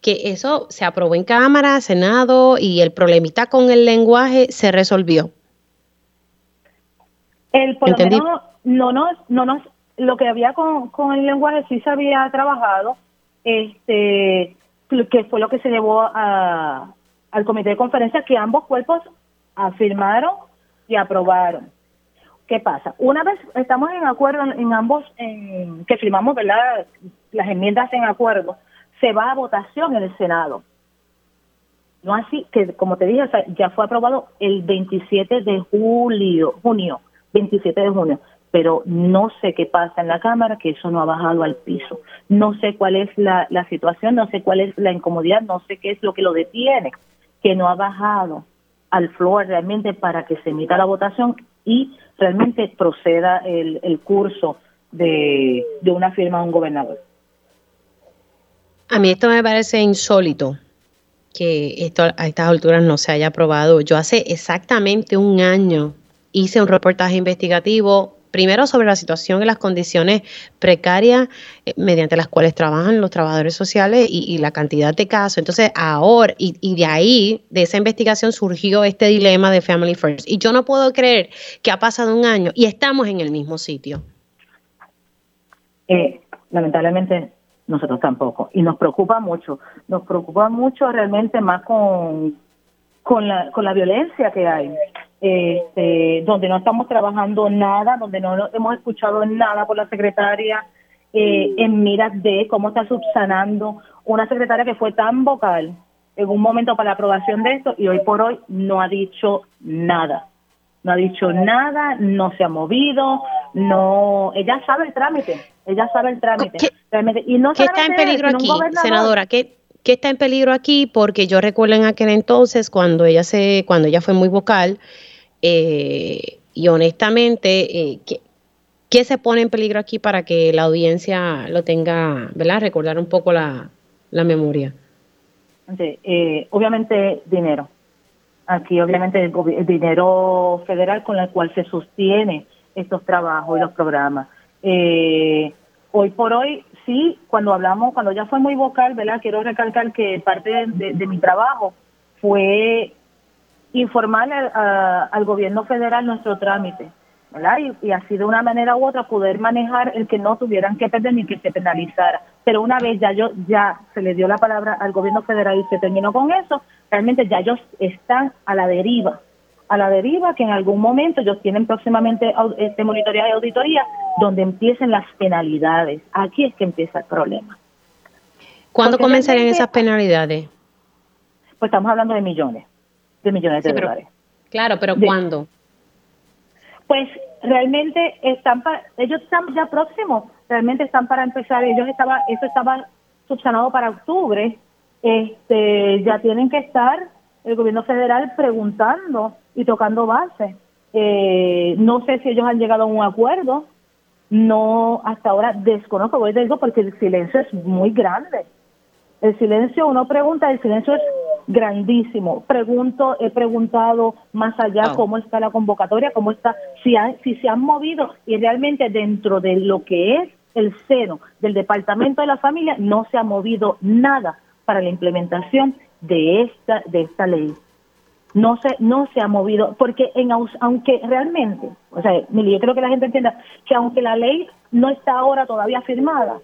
que eso se aprobó en Cámara, Senado y el problemita con el lenguaje se resolvió. El por no no no lo que había con, con el lenguaje sí se había trabajado, este que fue lo que se llevó a, al comité de conferencia que ambos cuerpos afirmaron y aprobaron. ¿Qué pasa? Una vez estamos en acuerdo en, ambos, en, que firmamos ¿verdad? las enmiendas en acuerdo, se va a votación en el Senado. No así que, como te dije, ya fue aprobado el 27 de julio, junio, 27 de junio, pero no sé qué pasa en la Cámara, que eso no ha bajado al piso. No sé cuál es la, la situación, no sé cuál es la incomodidad, no sé qué es lo que lo detiene, que no ha bajado al floor realmente para que se emita la votación y realmente proceda el, el curso de, de una firma de un gobernador. A mí esto me parece insólito que esto a estas alturas no se haya aprobado. Yo hace exactamente un año hice un reportaje investigativo primero sobre la situación y las condiciones precarias eh, mediante las cuales trabajan los trabajadores sociales y, la cantidad de casos. Entonces, ahora, y, de ahí, de esa investigación surgió este dilema de Family First. Y yo no puedo creer que ha pasado un año y estamos en el mismo sitio. Eh, lamentablemente, nosotros tampoco. Y nos preocupa mucho. Nos preocupa mucho realmente más con, con, la, con la violencia que hay este, donde no estamos trabajando nada, donde no hemos escuchado nada por la secretaria eh, en miras de cómo está subsanando una secretaria que fue tan vocal en un momento para la aprobación de esto y hoy por hoy no ha dicho nada. No ha dicho nada, no se ha movido, no, ella sabe el trámite, ella sabe el trámite. ¿Qué, y no ¿qué está en peligro aquí, senadora? ¿Qué, ¿Qué está en peligro aquí? Porque yo recuerdo en aquel entonces cuando ella se, cuando ella fue muy vocal, eh, y honestamente, eh, ¿qué, se pone en peligro aquí para que la audiencia lo tenga, ¿verdad? Recordar un poco la, memoria. Eh, obviamente dinero. Aquí obviamente el, dinero federal con el cual se sostiene estos trabajos y los programas. hoy por hoy, sí, cuando hablamos, cuando ya fue muy vocal, ¿verdad? Quiero recalcar que parte de mi trabajo fue informar al gobierno federal nuestro trámite, ¿verdad? Y, así de una manera u otra poder manejar el que no tuvieran que perder ni que se penalizara. Pero una vez ya yo ya se le dio la palabra al gobierno federal y se terminó con eso, realmente ya ellos están a la deriva, a la deriva que en algún momento ellos tienen próximamente este monitoría y auditoría donde empiecen las penalidades. Aquí es que empieza el problema. ¿Cuándo comenzarían esas penalidades? Pues estamos hablando de millones de millones de dólares. Claro, pero ¿cuándo? Pues realmente están para, ellos están ya próximos, realmente están para empezar, ellos estaba, eso estaba subsanado para octubre, este, ya tienen que estar el gobierno federal preguntando y tocando base. Eh, no sé si ellos han llegado a un acuerdo, no hasta ahora desconozco, voy a decir porque el silencio es muy grande. El silencio, uno pregunta, el silencio es grandísimo. Pregunto, he preguntado más allá Oh. cómo está la convocatoria, cómo está, si, ha- si se han movido y realmente dentro de lo que es el seno del Departamento de la Familia no se ha movido nada para la implementación de esta de esta ley. No se no se ha movido porque en aunque realmente, o sea, Mili, yo creo que la gente entienda que aunque la ley no está ahora todavía firmada,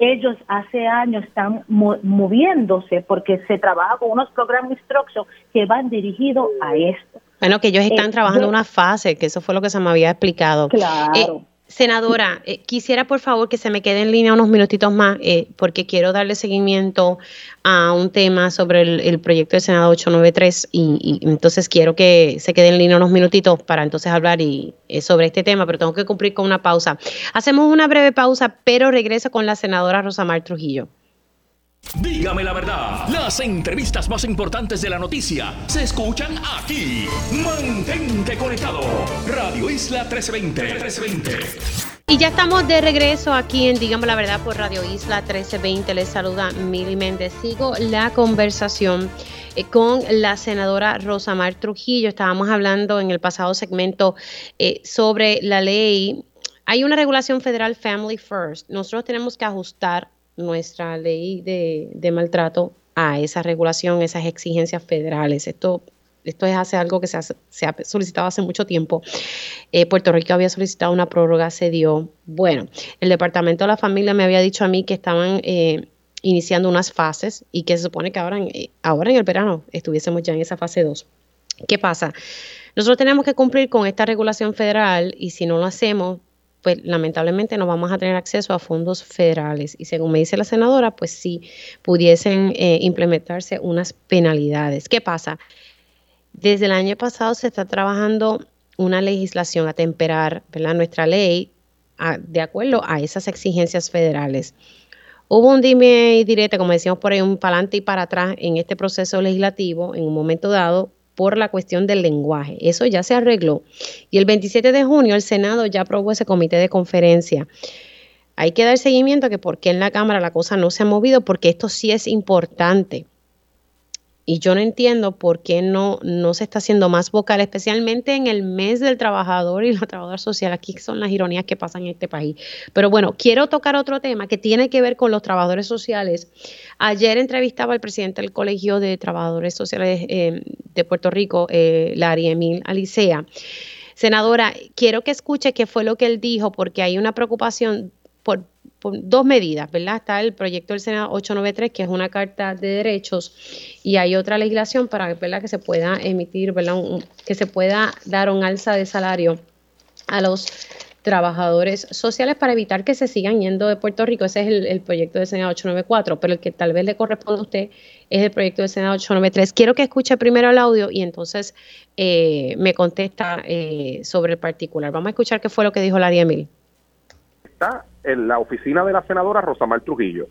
ellos hace años están mo- moviéndose porque se trabaja con unos programas instruction que van dirigidos a esto. Bueno, que ellos están Eh, trabajando yo- una fase, que eso fue lo que se me había explicado. Claro. Eh, senadora, eh, quisiera por favor que se me quede en línea unos minutitos más, eh, porque quiero darle seguimiento a un tema sobre el, proyecto de Senado 893 y, y entonces quiero que se quede en línea unos minutitos para entonces hablar y, eh, sobre este tema, pero tengo que cumplir con una pausa. Hacemos una breve pausa, pero regreso con la senadora Rosamar Trujillo. Dígame la verdad, las entrevistas más importantes de la noticia se escuchan aquí. Mantente conectado. Radio Isla 1320. 1320. Y ya estamos de regreso aquí en Digamos la Verdad por Radio Isla 1320. Les saluda Mili Méndez. Sigo la conversación eh, con la senadora Rosamar Trujillo. Estábamos hablando en el pasado segmento eh, sobre la ley. Hay una regulación federal Family First. Nosotros tenemos que ajustar nuestra ley de, maltrato a esa regulación, esas exigencias federales. Esto esto es hace algo que se ha solicitado hace mucho tiempo. Eh, Puerto Rico había solicitado una prórroga, se dio. Bueno, el Departamento de la Familia me había dicho a mí que estaban eh, iniciando unas fases y que se supone que ahora en, eh, ahora en el verano estuviésemos ya en esa fase 2. ¿Qué pasa? Nosotros tenemos que cumplir con esta regulación federal y si no lo hacemos, pues lamentablemente no vamos a tener acceso a fondos federales. Y según me dice la senadora, pues sí pudiesen eh, implementarse unas penalidades. ¿Qué pasa? Desde el año pasado se está trabajando una legislación a temperar ¿verdad? nuestra ley de acuerdo a esas exigencias federales. Hubo un dime y direte, como decíamos por ahí, un para adelante y para atrás en este proceso legislativo en un momento dado por la cuestión del lenguaje. Eso ya se arregló. Y el 27 de junio el Senado ya aprobó ese comité de conferencia. Hay que dar seguimiento a que por qué en la Cámara la cosa no se ha movido, porque esto sí es importante. Y yo no entiendo por qué no, no se está haciendo más vocal, especialmente en el mes del trabajador y la trabajadora social. Aquí son las ironías que pasan en este país. Pero bueno, quiero tocar otro tema que tiene que ver con los trabajadores sociales. Ayer entrevistaba al presidente del Colegio de Trabajadores Sociales eh, de Puerto Rico, eh, Larry Emil Alicea. Senadora, quiero que escuche qué fue lo que él dijo, porque hay una preocupación por dos medidas, ¿verdad? Está el proyecto del Senado 893, que es una carta de derechos, y hay otra legislación para ¿verdad? que se pueda emitir, ¿verdad? Que se pueda dar un alza de salario a los trabajadores sociales para evitar que se sigan yendo de Puerto Rico. Ese es el, el proyecto del Senado 894, pero el que tal vez le corresponde a usted es el proyecto del Senado 893. Quiero que escuche primero el audio y entonces eh, me contesta eh, sobre el particular. Vamos a escuchar qué fue lo que dijo Larry Emil. está en la oficina de la senadora Rosamar Trujillo.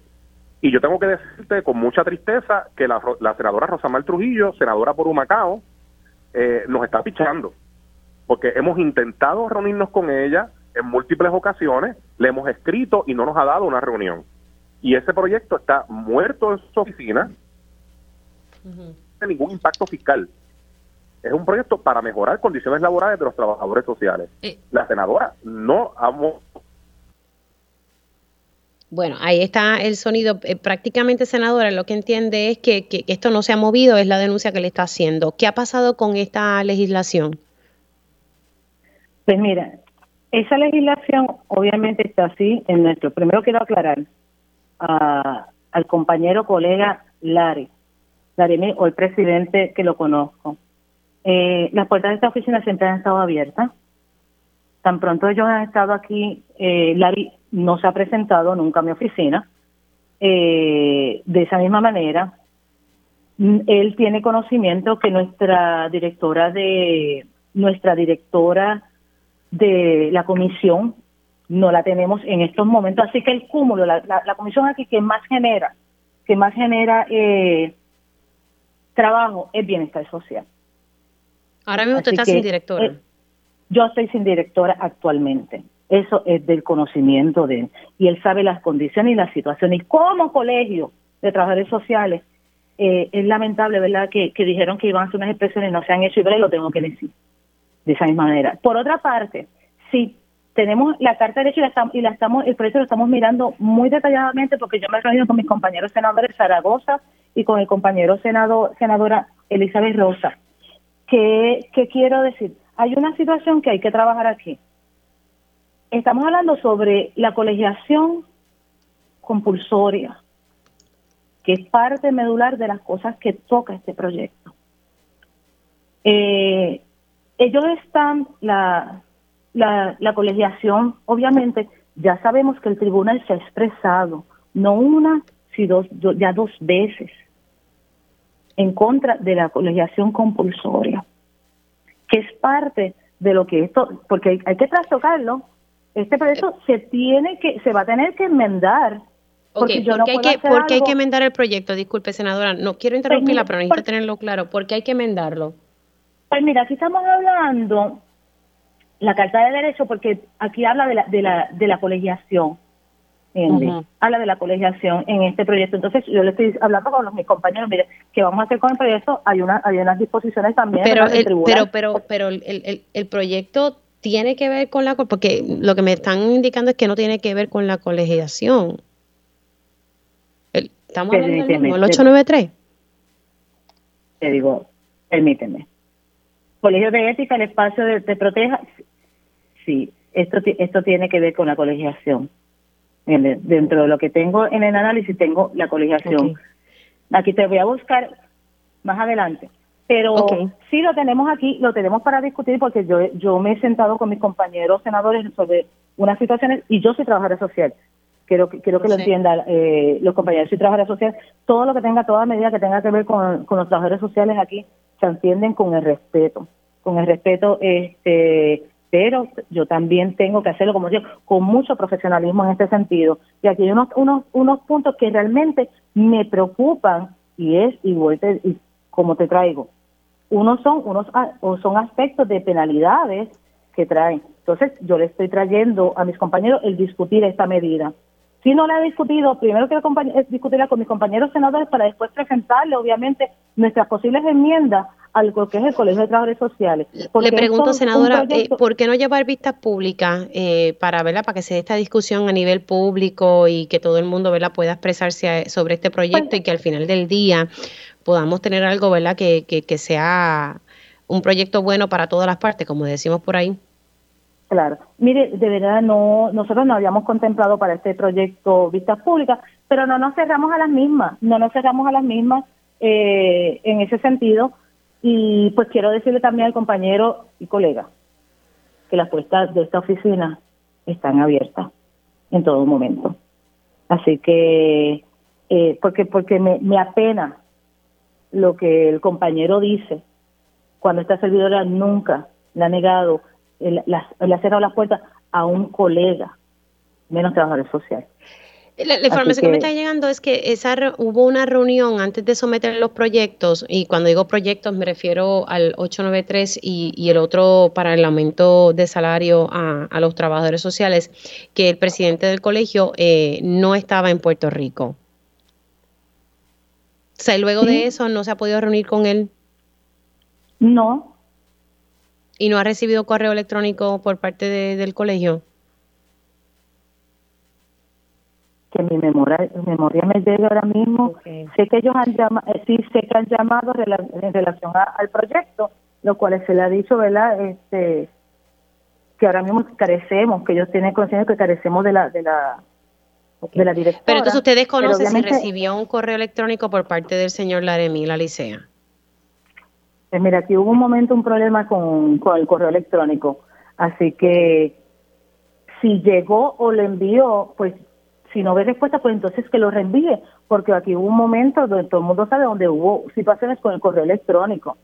Y yo tengo que decirte con mucha tristeza que la, la senadora Rosamar Trujillo, senadora por Humacao, eh, nos está pichando. Porque hemos intentado reunirnos con ella en múltiples ocasiones, le hemos escrito y no nos ha dado una reunión. Y ese proyecto está muerto en su oficina, no tiene ningún impacto fiscal. Es un proyecto para mejorar condiciones laborales de los trabajadores sociales. Eh. La senadora no ha Bueno, ahí está el sonido. Eh, prácticamente, senadora, lo que entiende es que, que esto no se ha movido, es la denuncia que le está haciendo. ¿Qué ha pasado con esta legislación? Pues mira, esa legislación obviamente está así en nuestro. Primero quiero aclarar a- al compañero colega Lari, Larry, o el presidente que lo conozco. Eh, las puertas de esta oficina siempre han estado abiertas. Tan pronto ellos han estado aquí, eh, Larry no se ha presentado nunca a mi oficina. Eh, de esa misma manera, mm, él tiene conocimiento que nuestra directora de nuestra directora de la comisión no la tenemos en estos momentos así que el cúmulo la, la, la comisión aquí que más genera que más genera eh, trabajo es bienestar social Ahora mismo usted está sin directora. eh, yo estoy sin directora actualmente. Eso es del conocimiento de él. Y él sabe las condiciones y la situación. Y como colegio de trabajadores sociales, eh, es lamentable, ¿verdad?, que, que dijeron que iban a hacer unas expresiones y no se han hecho y lo tengo que decir de esa misma manera. Por otra parte, si tenemos la carta de derecho y la, estamos, y la estamos, el proyecto lo estamos mirando muy detalladamente porque yo me he reunido con mis compañeros senadores Zaragoza y con el compañero senador, senadora Elizabeth Rosa. ¿Qué, ¿Qué quiero decir? Hay una situación que hay que trabajar aquí. Estamos hablando sobre la colegiación compulsoria que es parte medular de las cosas que toca este proyecto. Eh, ellos están, la, la, la colegiación, obviamente, ya sabemos que el tribunal se ha expresado, no una, sino ya dos veces, en contra de la colegiación compulsoria, que es parte de lo que esto, porque hay, hay que trastocarlo, este proyecto se tiene que, se va a tener que enmendar porque, yo no hay que, porque hay que enmendar el proyecto, disculpe senadora, no quiero interrumpirla, pero necesito tenerlo claro, ¿por qué hay que enmendarlo? Pues mira, aquí estamos hablando la Carta de Derecho porque aquí habla de la, de la, de la colegiación. Habla de la colegiación en este proyecto. Entonces, yo le estoy hablando con los, mis compañeros, mire, ¿qué vamos a hacer con el proyecto? Hay, una, hay unas disposiciones también. Pero, el, pero, pero, pero el, el, el proyecto tiene que ver con la. Porque lo que me están indicando es que no tiene que ver con la colegiación. ¿Estamos hablando del mismo, el 893? Te digo, permíteme. Colegio de Ética, el espacio de, te proteja. Sí, esto, esto tiene que ver con la colegiación. Dentro de lo que tengo en el análisis, tengo la colegiación. Aquí te voy a buscar más adelante. Pero sí lo tenemos aquí, lo tenemos para discutir porque yo, yo me he sentado con mis compañeros senadores sobre unas situaciones y yo soy trabajadora social. Quiero, quiero que lo entiendan eh, los compañeros. Y trabajadores sociales, todo lo que tenga, toda medida que tenga que ver con, los trabajadores sociales aquí se entienden con el respeto, con el respeto, este, pero yo también tengo que hacerlo, como digo, con mucho profesionalismo en este sentido. Y aquí hay unos, unos, unos puntos que realmente me preocupan y es, igual y como te traigo, unos son, unos son aspectos de penalidades que traen. Entonces, yo le estoy trayendo a mis compañeros el discutir esta medida. Si no la he discutido, primero quiero discutirla con mis compañeros senadores para después presentarle, obviamente, nuestras posibles enmiendas al que es el Colegio de Trabajadores Sociales. Le pregunto, senadora, eh, ¿por qué no llevar vistas públicas eh, para, ¿verdad? para que se dé esta discusión a nivel público y que todo el mundo ¿verdad? pueda expresarse sobre este proyecto y que al final del día podamos tener algo ¿verdad? Que, que, sea un proyecto bueno para todas las partes, como decimos por ahí? Claro. Mire, de verdad, no nosotros no habíamos contemplado para este proyecto vistas públicas, pero no nos cerramos a las mismas, no nos cerramos a las mismas eh, en ese sentido. Y pues quiero decirle también al compañero y colega que las puertas de esta oficina están abiertas en todo momento. Así que, eh, porque, porque me, me apena lo que el compañero dice cuando esta servidora nunca le ha negado le ha cerrado las puertas a un colega, menos trabajadores sociales. La, información que, me está llegando es que esa hubo una reunión antes de someter los proyectos, y cuando digo proyectos me refiero al 893 y, y el otro para el aumento de salario a, los trabajadores sociales, que el presidente del colegio eh, no estaba en Puerto Rico. O sea, luego de eso no se ha podido reunir con él. No, ¿Y no ha recibido correo electrónico por parte del colegio? Que mi memoria, memoria me llegue ahora mismo. Sé que ellos han llamado, eh, sí sé que han llamado en relación al proyecto, lo cual se le ha dicho, ¿verdad? Este, que ahora mismo carecemos, que ellos tienen conciencia que carecemos de la, de la de la directora. Pero entonces ustedes conocen si recibió un correo electrónico por parte del señor Laremí, la licea. Pues mira, aquí hubo un momento un problema con, con el correo electrónico, así que si llegó o le envió, pues si no ve respuesta, pues entonces que lo reenvíe, porque aquí hubo un momento donde todo el mundo sabe donde hubo situaciones con el correo electrónico.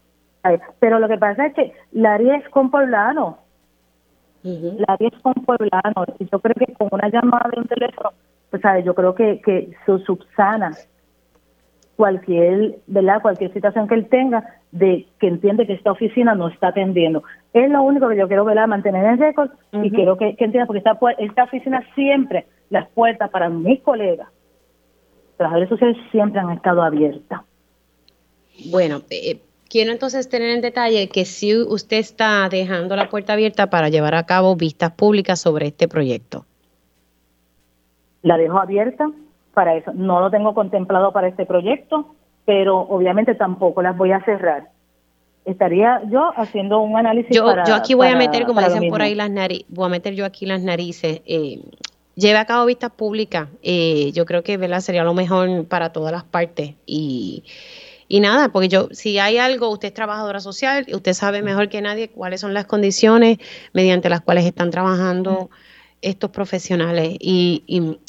Pero lo que pasa es que Larry es con poblano. Uh Larry es con poblano. Y yo creo que con una llamada de un teléfono, pues ¿sabes? yo creo que, que se subsana cualquier, ¿verdad? Cualquier situación que él tenga de que entiende que esta oficina no está atendiendo. Es lo único que yo quiero, ¿verdad? Mantener en récord y quiero que, entienda porque esta, esta oficina siempre, las puertas para mis colegas, trabajadores sociales siempre han estado abiertas. Bueno, eh, quiero entonces tener en detalle que si usted está dejando la puerta abierta para llevar a cabo vistas públicas sobre este proyecto. La dejo abierta para eso. No lo tengo contemplado para este proyecto, pero obviamente tampoco las voy a cerrar. Estaría yo haciendo un análisis. Yo, yo aquí voy a meter, como dicen por ahí las narices, voy a meter yo aquí las narices. Eh, lleve a cabo vistas públicas. Eh, yo creo que ¿verdad? sería lo mejor para todas las partes. Y, y nada, porque yo, si hay algo, usted es trabajadora social, usted sabe mejor que nadie cuáles son las condiciones mediante las cuales están trabajando estos profesionales y,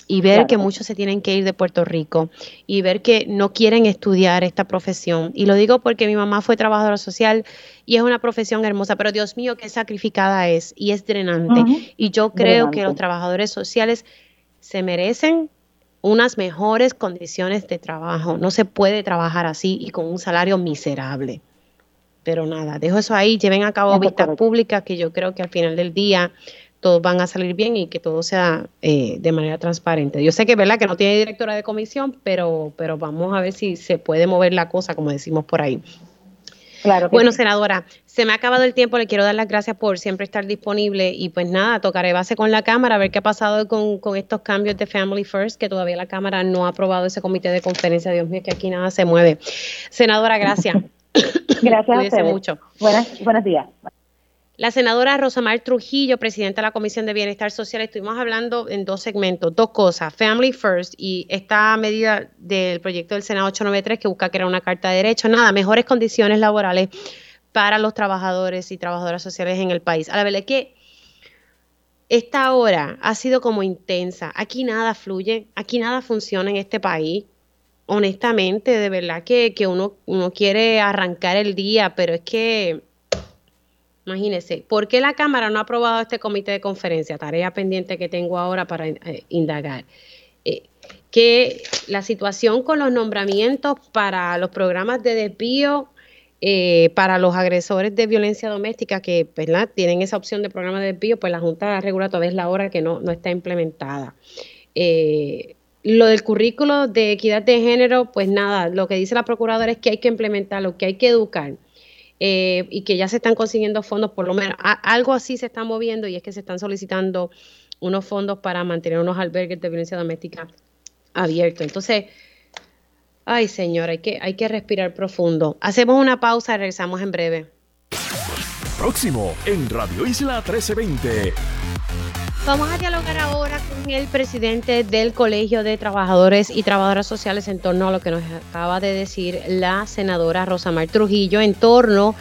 y, ver que muchos se tienen que ir de Puerto Rico y ver que no quieren estudiar esta profesión. Y lo digo porque mi mamá fue trabajadora social y es una profesión hermosa, pero Dios mío, qué sacrificada es y es drenante. Y yo creo que los trabajadores sociales se merecen unas mejores condiciones de trabajo. No se puede trabajar así y con un salario miserable. Pero nada, dejo eso ahí, lleven a cabo vistas públicas que yo creo que al final del día todos van a salir bien y que todo sea eh, de manera transparente. Yo sé que verdad que no tiene directora de comisión, pero, pero vamos a ver si se puede mover la cosa, como decimos por ahí. Claro bueno, senadora, se me ha acabado el tiempo, le quiero dar las gracias por siempre estar disponible y pues nada, tocaré base con la Cámara a ver qué ha pasado con, con estos cambios de Family First, que todavía la Cámara no ha aprobado ese comité de conferencia. Dios mío, que aquí nada se mueve. Senadora, gracias. gracias a mucho. Buenas, buenos días. La senadora Rosamar Trujillo, presidenta de la Comisión de Bienestar Social, estuvimos hablando en dos segmentos, dos cosas, Family First y esta medida del proyecto del Senado 893 que busca crear una carta de derechos, nada, mejores condiciones laborales para los trabajadores y trabajadoras sociales en el país. A la verdad es que esta hora ha sido como intensa, aquí nada fluye, aquí nada funciona en este país. Honestamente, de verdad que, que uno, uno quiere arrancar el día, pero es que Imagínense, ¿por qué la Cámara no ha aprobado este comité de conferencia? Tarea pendiente que tengo ahora para eh, indagar. Eh, que la situación con los nombramientos para los programas de desvío eh, para los agresores de violencia doméstica que tienen esa opción de programa de desvío, pues la Junta regula todavía la hora que no, no está implementada. lo del currículo de equidad de género, pues nada, lo que dice la procuradora es que hay que implementarlo, que hay que educar. Eh, y que ya se están consiguiendo fondos, por lo menos algo así se está moviendo y es que se están solicitando unos fondos para mantener unos albergues de violencia doméstica abiertos. Entonces, ay señor, hay que, hay que respirar profundo. Hacemos una pausa y regresamos en breve. Próximo en Radio Isla 1320. Vamos a dialogar ahora con el presidente del Colegio de Trabajadores y Trabajadoras Sociales en torno a lo que nos acaba de decir la senadora Rosamar Trujillo en torno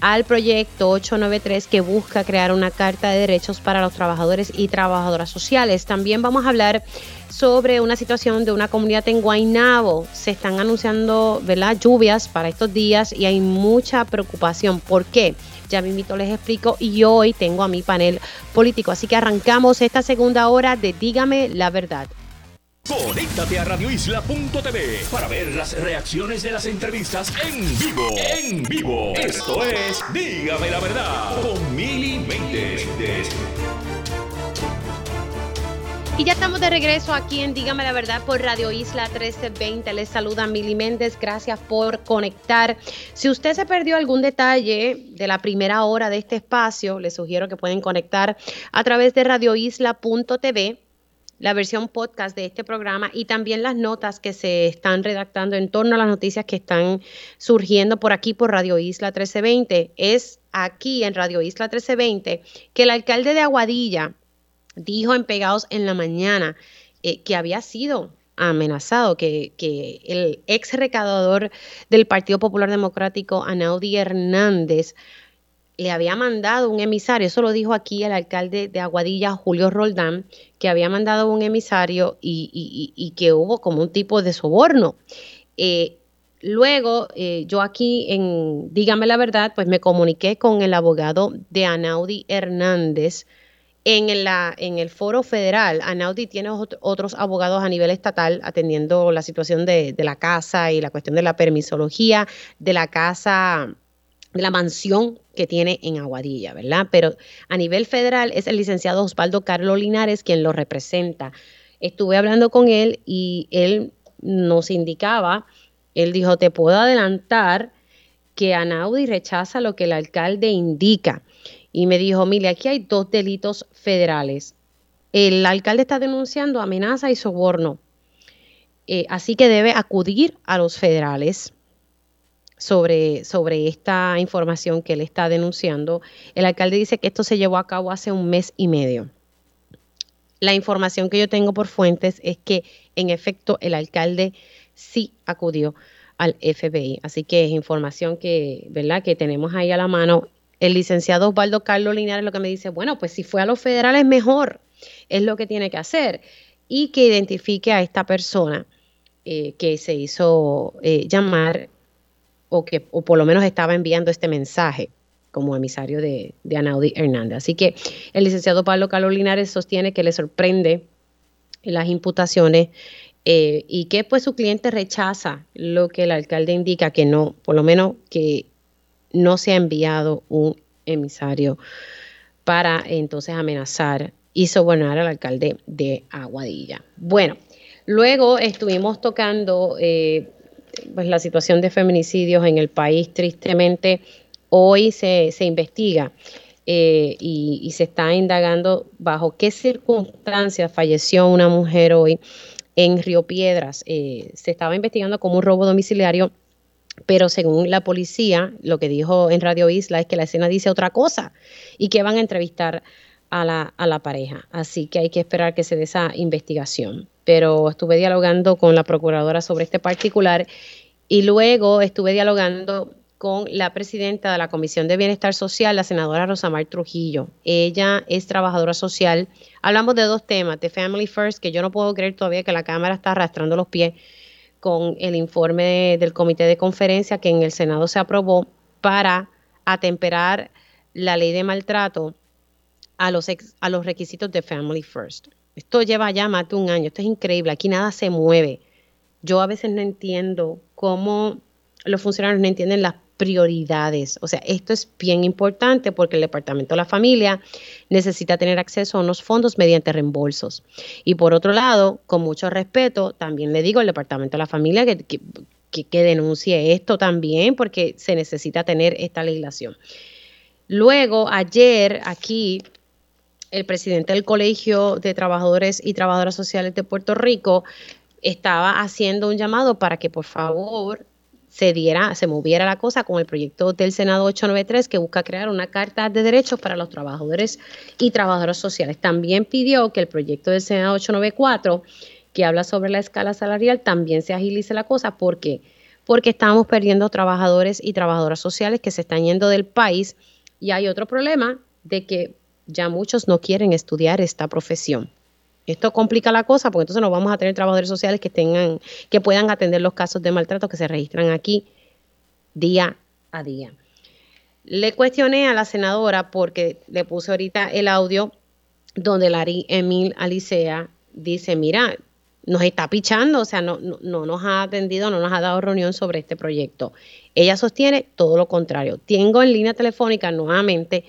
al proyecto 893 que busca crear una carta de derechos para los trabajadores y trabajadoras sociales. También vamos a hablar sobre una situación de una comunidad en Guaynabo. Se están anunciando ¿verdad? lluvias para estos días y hay mucha preocupación. ¿Por qué? Ya mismito les explico y hoy tengo a mi panel político. Así que arrancamos esta segunda hora de Dígame la verdad. Conéctate a radioisla.tv para ver las reacciones de las entrevistas en vivo. En vivo. Esto es Dígame la verdad con Mili Méndez. Y ya estamos de regreso aquí en Dígame la Verdad por Radio Isla 1320. Les saluda Mili Méndez. Gracias por conectar. Si usted se perdió algún detalle de la primera hora de este espacio, les sugiero que pueden conectar a través de radioisla.tv la versión podcast de este programa y también las notas que se están redactando en torno a las noticias que están surgiendo por aquí por Radio Isla 1320. Es aquí en Radio Isla 1320 que el alcalde de Aguadilla, dijo en Pegados en la mañana eh, que había sido amenazado, que, que, el ex recaudador del Partido Popular Democrático, Anaudi Hernández, le había mandado un emisario, eso lo dijo aquí el alcalde de Aguadilla, Julio Roldán, que había mandado un emisario y, que hubo como un tipo de soborno. Eh, luego, eh, yo aquí en Dígame la verdad, pues me comuniqué con el abogado de Anaudi Hernández, en, la, en el foro federal, Anaudi tiene otros abogados a nivel estatal atendiendo la situación de, la casa y la cuestión de la permisología de la casa, de la mansión que tiene en Aguadilla, ¿verdad? Pero a nivel federal es el licenciado Osvaldo Carlos Linares quien lo representa. Estuve hablando con él y él nos indicaba Él dijo, te puedo adelantar que Anaudi rechaza lo que el alcalde indica. Y me dijo, mire, aquí hay dos delitos federales. El alcalde está denunciando amenaza y soborno. Eh, así que debe acudir a los federales sobre, sobre esta información que él está denunciando. El alcalde dice que esto se llevó a cabo hace un mes y medio. La información que yo tengo por fuentes es que en efecto el alcalde sí acudió al FBI. Así que es información que, ¿verdad? que tenemos ahí a la mano. El licenciado Osvaldo Carlos Linares lo que me dice, bueno, pues si fue a los federales mejor, es lo que tiene que hacer. Y que identifique a esta persona eh, que se hizo eh, llamar o que o por lo menos estaba enviando este mensaje como emisario de, de Anaudi Hernández. Así que el licenciado Pablo Carlos Linares sostiene que le sorprende las imputaciones eh, y que pues su cliente rechaza lo que el alcalde indica que no, por lo menos que no se ha enviado un emisario para entonces amenazar y sobornar al alcalde de Aguadilla. Bueno, luego estuvimos tocando eh, pues la situación de feminicidios en el país. Tristemente, hoy se, se investiga eh, y, se está indagando bajo qué circunstancias falleció una mujer hoy en Río Piedras. Eh, se estaba investigando como un robo domiciliario, pero según la policía, lo que dijo en Radio Isla es que la escena dice otra cosa y que van a entrevistar a la, a la pareja. Así que hay que esperar que se dé esa investigación. Pero estuve dialogando con la procuradora sobre este particular y luego estuve dialogando con la presidenta de la Comisión de Bienestar Social, la senadora Rosamar Trujillo. Ella es trabajadora social. Hablamos de dos temas, de Family First, que yo no puedo creer todavía que la Cámara está arrastrando los pies con el informe del comité de conferencia que en el Senado se aprobó para atemperar la ley de maltrato a los, a los requisitos de Family First. Esto lleva ya más de un año, esto es increíble, aquí nada se mueve. Yo a veces no entiendo cómo los funcionarios no entienden las prioridades. O sea, esto es bien importante porque el Departamento de la Familia necesita tener acceso a unos fondos mediante reembolsos. Y por otro lado, con mucho respeto, también le digo al Departamento de la Familia que, que, denuncie esto también porque se necesita tener esta legislación. Luego, ayer aquí, el presidente del Colegio de Trabajadores y Trabajadoras Sociales de Puerto Rico estaba haciendo un llamado para que por favor se diera, se moviera la cosa con el proyecto del Senado 893 que busca crear una carta de derechos para los trabajadores y trabajadoras sociales. También pidió que el proyecto del Senado 894 que habla sobre la escala salarial también se agilice la cosa porque porque estamos perdiendo trabajadores y trabajadoras sociales que se están yendo del país y hay otro problema de que ya muchos no quieren estudiar esta profesión. Esto complica la cosa porque entonces no vamos a tener trabajadores sociales que tengan, que puedan atender los casos de maltrato que se registran aquí día a día. Le cuestioné a la senadora porque le puse ahorita el audio donde Larry Emil Alicea dice, mira, nos está pichando, o sea, no, no, no, nos ha atendido, no nos ha dado reunión sobre este proyecto. Ella sostiene todo lo contrario. Tengo en línea telefónica nuevamente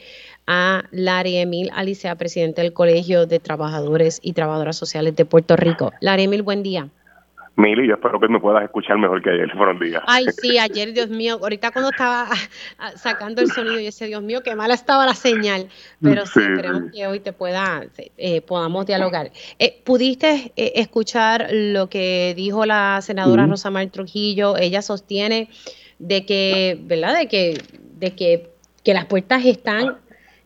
a Larry Emil Alicea, presidente del Colegio de Trabajadores y Trabajadoras Sociales de Puerto Rico. Larry Emil, buen día. Mili, yo espero que me puedas escuchar mejor que ayer. Buenos días. Ay, sí, ayer, Dios mío, ahorita cuando estaba sacando el sonido, y ese Dios mío, qué mala estaba la señal. Pero sí, esperemos que hoy te pueda, eh, podamos dialogar. Eh, ¿Pudiste eh, escuchar lo que dijo la senadora Rosamar Trujillo? Ella sostiene de que, ¿verdad? De que, de que, que las puertas están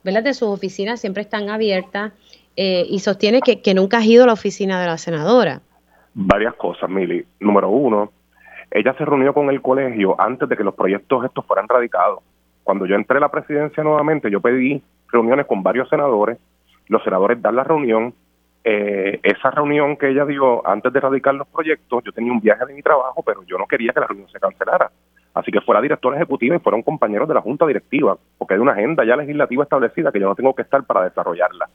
¿verdad? de sus oficinas siempre están abiertas eh, y sostiene que, nunca has ido a la oficina de la senadora. Varias cosas, Mili. Número uno, ella se reunió con el colegio antes de que los proyectos estos fueran radicados. Cuando yo entré a la presidencia nuevamente, yo pedí reuniones con varios senadores, los senadores dan la reunión, eh, esa reunión que ella dio antes de radicar los proyectos, yo tenía un viaje de mi trabajo, pero yo no quería que la reunión se cancelara. Así que fuera director ejecutivo y fueron compañeros de la Junta Directiva, porque hay una agenda ya legislativa establecida que yo no tengo que estar para desarrollarla.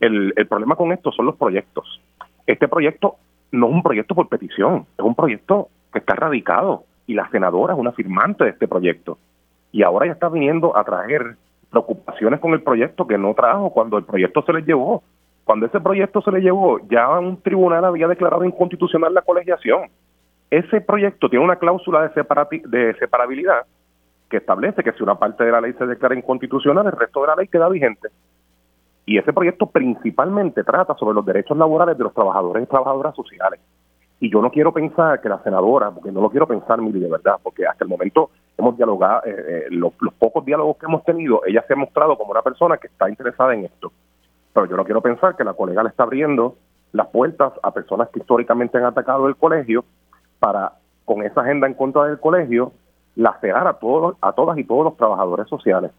El, el problema con esto son los proyectos. Este proyecto no es un proyecto por petición, es un proyecto que está radicado y la senadora es una firmante de este proyecto. Y ahora ya está viniendo a traer preocupaciones con el proyecto que no trajo cuando el proyecto se le llevó. Cuando ese proyecto se le llevó, ya un tribunal había declarado inconstitucional la colegiación ese proyecto tiene una cláusula de, de separabilidad que establece que si una parte de la ley se declara inconstitucional, el resto de la ley queda vigente. Y ese proyecto principalmente trata sobre los derechos laborales de los trabajadores y trabajadoras sociales. Y yo no quiero pensar que la senadora, porque no lo quiero pensar, Mili, de verdad, porque hasta el momento hemos dialogado, eh, eh, los, pocos diálogos que hemos tenido, ella se ha mostrado como una persona que está interesada en esto. Pero yo no quiero pensar que la colega le está abriendo las puertas a personas que históricamente han atacado el colegio para, con esa agenda en contra del colegio, lacerar a, todos, a todas y todos los trabajadores sociales.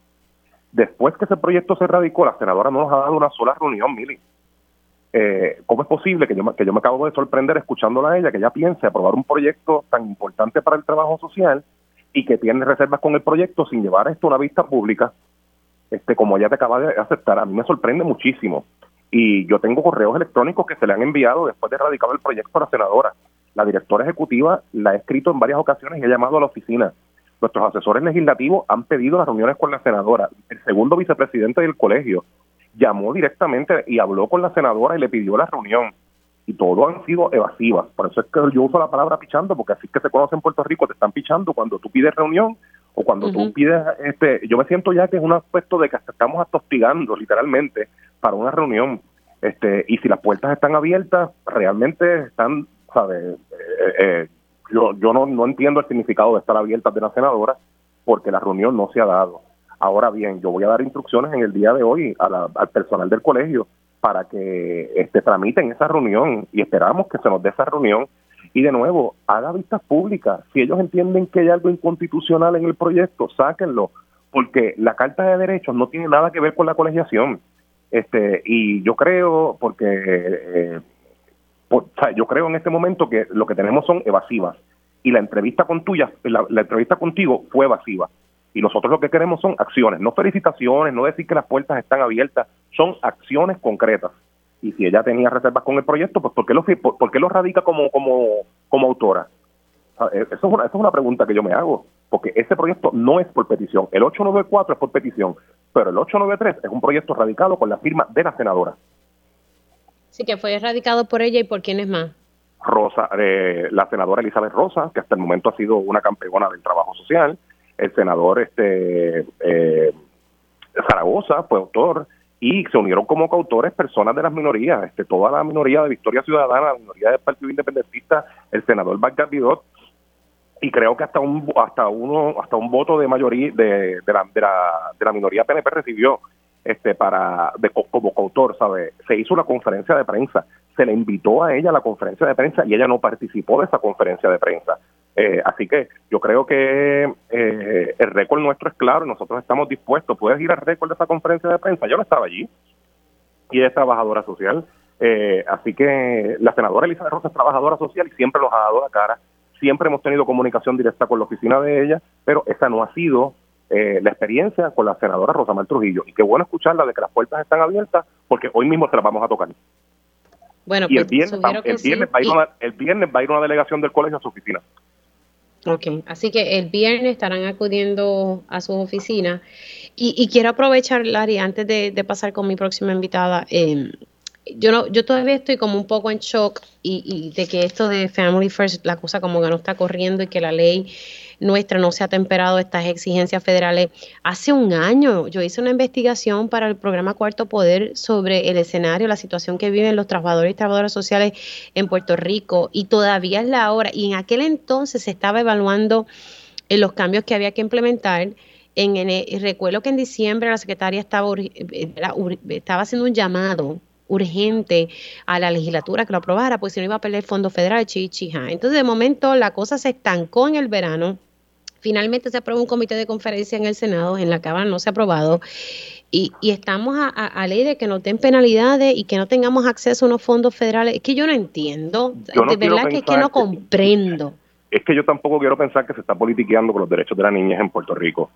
Después que ese proyecto se radicó, la senadora no nos ha dado una sola reunión, Mili. Eh, ¿Cómo es posible que yo, que yo me acabo de sorprender escuchándola a ella, que ella piense aprobar un proyecto tan importante para el trabajo social y que tiene reservas con el proyecto sin llevar esto a una vista pública, este, como ella te acaba de aceptar? A mí me sorprende muchísimo. Y yo tengo correos electrónicos que se le han enviado después de radicado el proyecto a la senadora. La directora ejecutiva la ha escrito en varias ocasiones y ha llamado a la oficina. Nuestros asesores legislativos han pedido las reuniones con la senadora. El segundo vicepresidente del colegio llamó directamente y habló con la senadora y le pidió la reunión. Y todo han sido evasivas. Por eso es que yo uso la palabra pichando, porque así que se conoce en Puerto Rico, te están pichando cuando tú pides reunión o cuando tú pides, este, yo me siento ya que es un aspecto de que estamos atostigando literalmente para una reunión. Este, y si las puertas están abiertas, realmente están, ¿sabes? Eh, eh, yo, yo no, no entiendo el significado de estar abiertas de la senadora porque la reunión no se ha dado. Ahora bien, yo voy a dar instrucciones en el día de hoy al personal del colegio para que este, tramiten esa reunión y esperamos que se nos dé esa reunión y de nuevo, haga vistas públicas. Si ellos entienden que hay algo inconstitucional en el proyecto, sáquenlo, porque la Carta de Derechos no tiene nada que ver con la colegiación. Este, y yo creo, porque eh, yo creo en este momento que lo que tenemos son evasivas y la entrevista con tuya, la, entrevista contigo fue evasiva. Y nosotros lo que queremos son acciones, no felicitaciones, no decir que las puertas están abiertas, son acciones concretas. Y si ella tenía reservas con el proyecto, pues ¿por qué lo, por, qué lo radica como, como, como autora? E, eso es, una, eso es una pregunta que yo me hago, porque ese proyecto no es por petición. El 894 es por petición, pero el 893 es un proyecto radicado con la firma de la senadora. Sí, que fue erradicado por ella y por quiénes más. Rosa, eh, la senadora Elizabeth Rosa, que hasta el momento ha sido una campeona del trabajo social, el senador este eh, Zaragoza fue autor y se unieron como coautores personas de las minorías, este toda la minoría de Victoria Ciudadana, la minoría del Partido Independentista, el senador Vargas Vidot, y creo que hasta un hasta uno hasta un voto de mayoría de, de, la, de, la, de la minoría PNP recibió este para de, como coautor, ¿sabe? Se hizo una conferencia de prensa, se le invitó a ella a la conferencia de prensa y ella no participó de esa conferencia de prensa. Eh, así que yo creo que eh, el récord nuestro es claro nosotros estamos dispuestos. Puedes ir al récord de esa conferencia de prensa. Yo no estaba allí y es trabajadora social. Eh, así que la senadora Elizabeth Rosa es trabajadora social y siempre nos ha dado la cara. Siempre hemos tenido comunicación directa con la oficina de ella, pero esa no ha sido eh, la experiencia con la senadora Rosamar Trujillo. Y qué bueno escucharla de que las puertas están abiertas porque hoy mismo se las vamos a tocar. Bueno, y el, pues, viernes, el, viernes va a ir una, el viernes va a ir una delegación del colegio a su oficina. Ok, así que el viernes estarán acudiendo a su oficina. Y, quiero aprovechar, Lari, antes de, pasar con mi próxima invitada. Eh, yo no, yo todavía estoy como un poco en shock y, y, de que esto de Family First, la cosa como que no está corriendo y que la ley nuestra no se ha temperado estas exigencias federales. Hace un año yo hice una investigación para el programa Cuarto Poder sobre el escenario, la situación que viven los trabajadores y trabajadoras sociales en Puerto Rico y todavía es la hora. Y en aquel entonces se estaba evaluando eh, los cambios que había que implementar. En, en, recuerdo que en diciembre la secretaria estaba, eh, estaba haciendo un llamado urgente a la legislatura que lo aprobara, pues si no iba a perder el fondo federal, chichija. Entonces, de momento, la cosa se estancó en el verano Finalmente se aprobó un comité de conferencia en el Senado, en la Cámara no se ha aprobado. Y, estamos a, ley de que no den penalidades y que no tengamos acceso a unos fondos federales. Es que yo no entiendo. de verdad que es que no comprendo. Es que yo tampoco quiero pensar que se está politiqueando con los derechos de las niñas en Puerto Rico.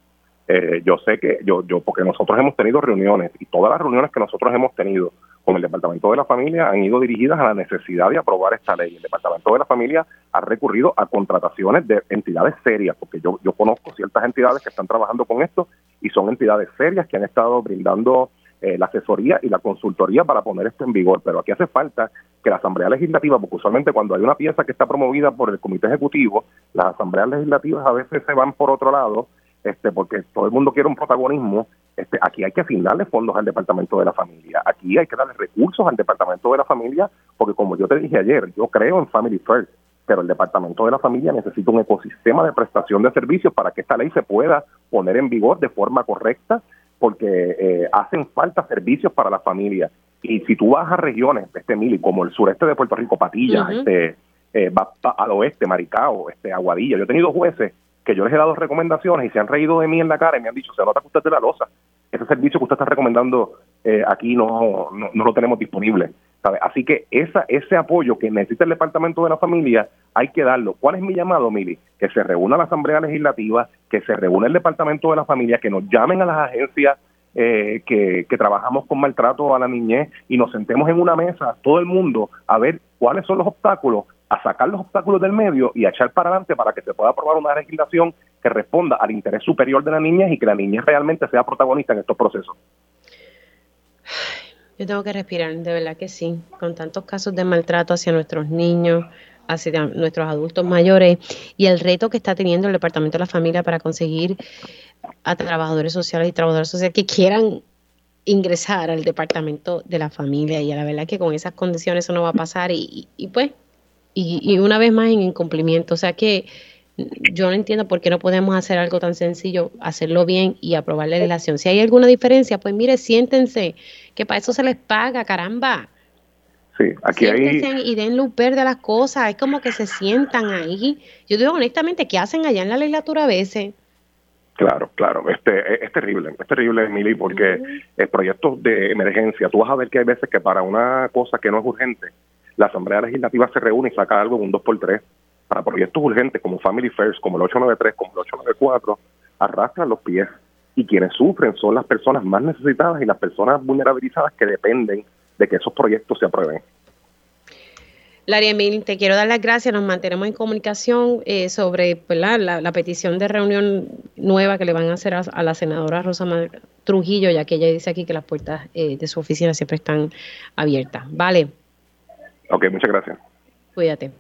Eh, yo sé que yo, yo, porque nosotros hemos tenido reuniones y todas las reuniones que nosotros hemos tenido con el Departamento de la Familia han ido dirigidas a la necesidad de aprobar esta ley. El Departamento de la Familia ha recurrido a contrataciones de entidades serias, porque yo, yo conozco ciertas entidades que están trabajando con esto y son entidades serias que han estado brindando eh, la asesoría y la consultoría para poner esto en vigor. Pero aquí hace falta que la Asamblea Legislativa, porque usualmente cuando hay una pieza que está promovida por el Comité Ejecutivo, las Asambleas Legislativas a veces se van por otro lado, este, porque todo el mundo quiere un protagonismo. Este, aquí hay que asignarle fondos al Departamento de la Familia, aquí hay que darle recursos al Departamento de la Familia, porque como yo te dije ayer, yo creo en Family First, pero el Departamento de la Familia necesita un ecosistema de prestación de servicios para que esta ley se pueda poner en vigor de forma correcta, porque eh, hacen falta servicios para la familia. Y si tú vas a regiones, este Mili, como el sureste de Puerto Rico, Patillas, este, eh, va, al oeste, Maricao, este, Aguadilla, yo he tenido jueces que yo les he dado recomendaciones y se han reído de mí en la cara y me han dicho, se nota que usted es de la losa. Ese servicio que usted está recomendando eh, aquí no, no, lo tenemos disponible. ¿sabe? Así que esa, ese apoyo que necesita el Departamento de la Familia hay que darlo. ¿Cuál es mi llamado, Mili? Que se reúna la Asamblea Legislativa, que se reúna el Departamento de la Familia, que nos llamen a las agencias eh, que, que, trabajamos con maltrato a la niñez y nos sentemos en una mesa, todo el mundo, a ver cuáles son los obstáculos a sacar los obstáculos del medio y a echar para adelante para que se pueda aprobar una legislación que responda al interés superior de la niñez y que la niñez realmente sea protagonista en estos procesos. Yo tengo que respirar, de verdad que sí, con tantos casos de maltrato hacia nuestros niños, hacia nuestros adultos mayores y el reto que está teniendo el Departamento de la Familia para conseguir a trabajadores sociales y trabajadoras sociales que quieran ingresar al Departamento de la Familia y a la verdad que con esas condiciones eso no va a pasar y, y pues y, una vez más en incumplimiento. O sea que yo no entiendo por qué no podemos hacer algo tan sencillo, hacerlo bien y aprobar la legislación. Si hay alguna diferencia, pues mire, siéntense, que para eso se les paga, caramba. Sí, aquí siéntense y den luz verde a las cosas, es como que se sientan ahí. Yo digo honestamente, ¿qué hacen allá en la legislatura a veces? Claro, claro, este es, terrible, es terrible, Emily, porque el proyectos de emergencia, tú vas a ver que hay veces que para una cosa que no es urgente, la Asamblea Legislativa se reúne y saca algo en un 2x3 para proyectos urgentes como Family First, como el 893, como el 894, arrastran los pies. Y quienes sufren son las personas más necesitadas y las personas vulnerabilizadas que dependen de que esos proyectos se aprueben. Emil, te quiero dar las gracias. Nos mantenemos en comunicación eh, sobre La, petición de reunión nueva que le van a hacer a, la senadora Rosa Trujillo, ya que ella dice aquí que las puertas eh, de su oficina siempre están abiertas. Vale. Ok, muchas gracias. Cuídate.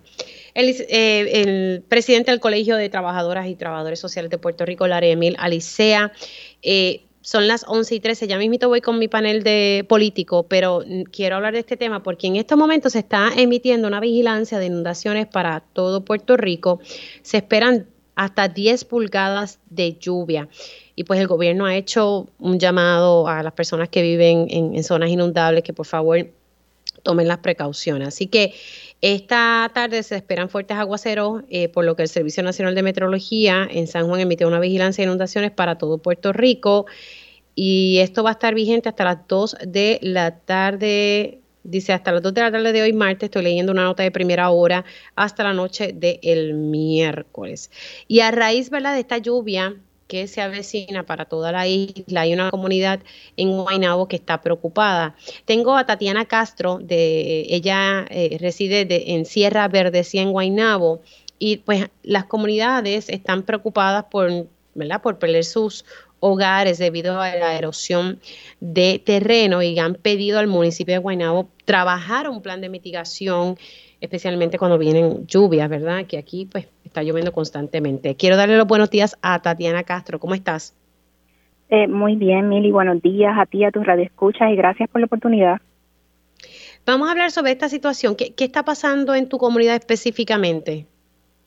El, eh, el, presidente del Colegio de Trabajadoras y Trabajadores Sociales de Puerto Rico, Larry Emil Alicea, eh, son las 11 y 13. Ya mismito voy con mi panel de político, pero quiero hablar de este tema porque en estos momentos se está emitiendo una vigilancia de inundaciones para todo Puerto Rico. Se esperan hasta 10 pulgadas de lluvia. Y pues el gobierno ha hecho un llamado a las personas que viven en zonas inundables que por favor tomen las precauciones. Así que esta tarde se esperan fuertes aguaceros, eh, por lo que el Servicio Nacional de Meteorología en San Juan emitió una vigilancia de inundaciones para todo Puerto Rico. Y esto va a estar vigente hasta las 2 de la tarde, dice hasta las 2 de la tarde de hoy, martes. Estoy leyendo una nota de primera hora hasta la noche del miércoles. Y a raíz ¿verdad? de esta lluvia, que se avecina para toda la isla. Hay una comunidad en Guaynabo que está preocupada. Tengo a Tatiana Castro, de, ella eh, reside en Sierra Verdecía en Guaynabo, y pues las comunidades están preocupadas por, ¿verdad? por perder sus hogares debido a la erosión de terreno y han pedido al municipio de Guaynabo trabajar un plan de mitigación especialmente cuando vienen lluvias, ¿verdad? Que aquí pues está lloviendo constantemente. Quiero darle los buenos días a Tatiana Castro. ¿Cómo estás? Eh, muy bien, Mili. Buenos días a ti, a tus radioescuchas y gracias por la oportunidad. Vamos a hablar sobre esta situación. ¿Qué, ¿Qué, está pasando en tu comunidad específicamente?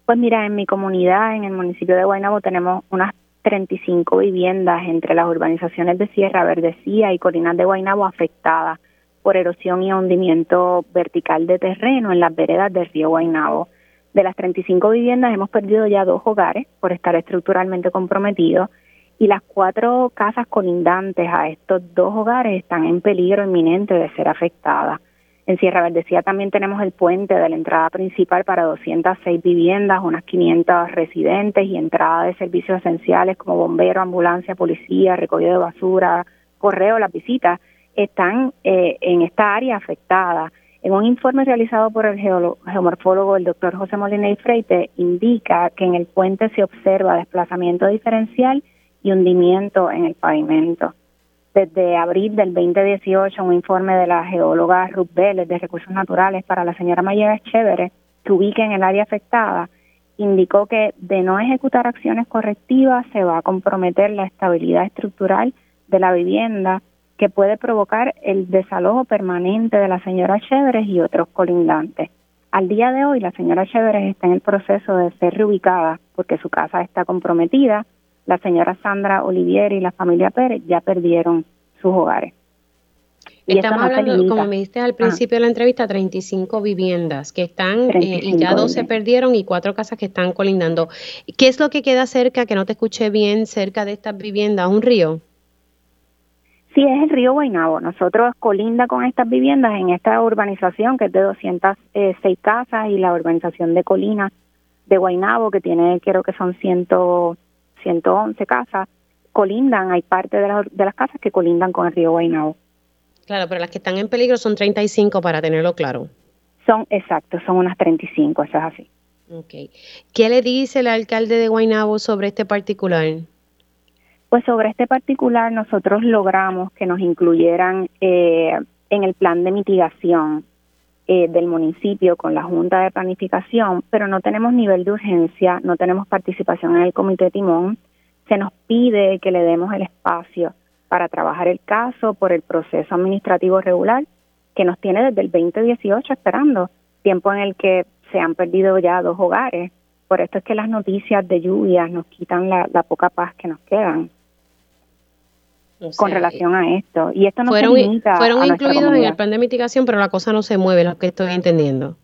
Pues mira, en mi comunidad, en el municipio de Guaynabo, tenemos unas 35 viviendas entre las urbanizaciones de Sierra Verdecía y Colinas de Guaynabo afectadas por erosión y hundimiento vertical de terreno en las veredas del río Guaynabo. De las 35 viviendas hemos perdido ya dos hogares por estar estructuralmente comprometidos y las cuatro casas colindantes a estos dos hogares están en peligro inminente de ser afectadas. En Sierra Verdecía también tenemos el puente de la entrada principal para 206 viviendas, unas 500 residentes y entrada de servicios esenciales como bombero, ambulancia, policía, recogido de basura, correo, las visitas están eh, en esta área afectada. En un informe realizado por el geomorfólogo el doctor José Molina y Freite, indica que en el puente se observa desplazamiento diferencial y hundimiento en el pavimento. desde abril del 2018 un informe de la geóloga Ruth Vélez de Recursos Naturales para la señora Mayera Chévere, que ubica en el área afectada, indicó que de no ejecutar acciones correctivas se va a comprometer la estabilidad estructural de la vivienda que puede provocar el desalojo permanente de la señora Chéveres y otros colindantes. Al día de hoy, la señora Chéveres está en el proceso de ser reubicada porque su casa está comprometida. La señora Sandra Olivier y la familia Pérez ya perdieron sus hogares. Estamos hablando, como me dijiste al principio de la entrevista, 35 viviendas que están eh, y ya dos se perdieron y cuatro casas que están colindando. ¿Qué es lo que queda cerca, que no te escuché bien, cerca de estas viviendas? ¿Un río? Sí, es el río Guaynabo. Nosotros colinda con estas viviendas en esta urbanización que es de 206 eh, casas y la urbanización de Colina de Guaynabo que tiene creo que son 100, 111 casas, colindan, hay parte de, de las casas que colindan con el río Guaynabo. Claro, pero las que están en peligro son 35 para tenerlo claro. Son, exacto, son unas 35, eso es así. Ok. ¿Qué le dice el alcalde de Guaynabo sobre este particular? Pues sobre este particular nosotros logramos que nos incluyeran eh, en el plan de mitigación eh, del municipio con la Junta de Planificación, pero no tenemos nivel de urgencia, no tenemos participación en el Comité Timón. Se nos pide que le demos el espacio para trabajar el caso por el proceso administrativo regular que nos tiene desde el 2018 esperando, tiempo en el que se han perdido ya dos hogares. Por esto es que las noticias de lluvias nos quitan la, poca paz que nos quedan con relación a esto. Y esto no fueron, se limita fueron incluidos en el plan de mitigación, pero la cosa no se mueve, lo que estoy entendiendo.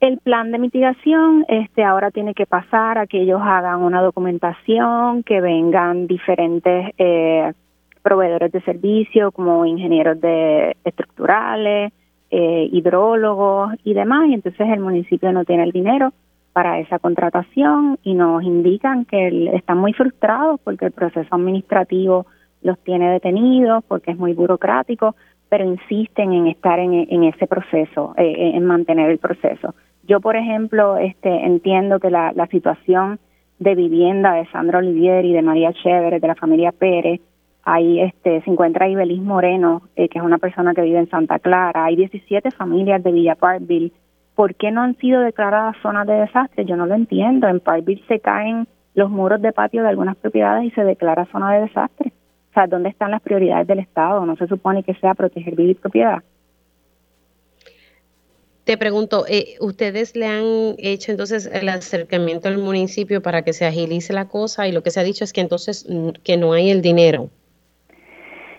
El plan de mitigación este ahora tiene que pasar a que ellos hagan una documentación, que vengan diferentes eh, proveedores de servicio como ingenieros de estructurales, eh, hidrólogos y demás, y entonces el municipio no tiene el dinero para esa contratación y nos indican que están muy frustrados porque el proceso administrativo los tiene detenidos, porque es muy burocrático, pero insisten en estar en, ese proceso, eh, en mantener el proceso. Yo, por ejemplo, este, entiendo que la, la situación de vivienda de Sandra Olivier y de María Chévere, de la familia Pérez, Ahí este, se encuentra Ibelis Moreno, eh, que es una persona que vive en Santa Clara. Hay 17 familias de Villa Parkville. ¿Por qué no han sido declaradas zonas de desastre? Yo no lo entiendo. En Parkville se caen los muros de patio de algunas propiedades y se declara zona de desastre. O sea, ¿dónde están las prioridades del Estado? No se supone que sea proteger vida y propiedad. Te pregunto, eh, ¿ustedes le han hecho entonces el acercamiento al municipio para que se agilice la cosa? Y lo que se ha dicho es que entonces que no hay el dinero.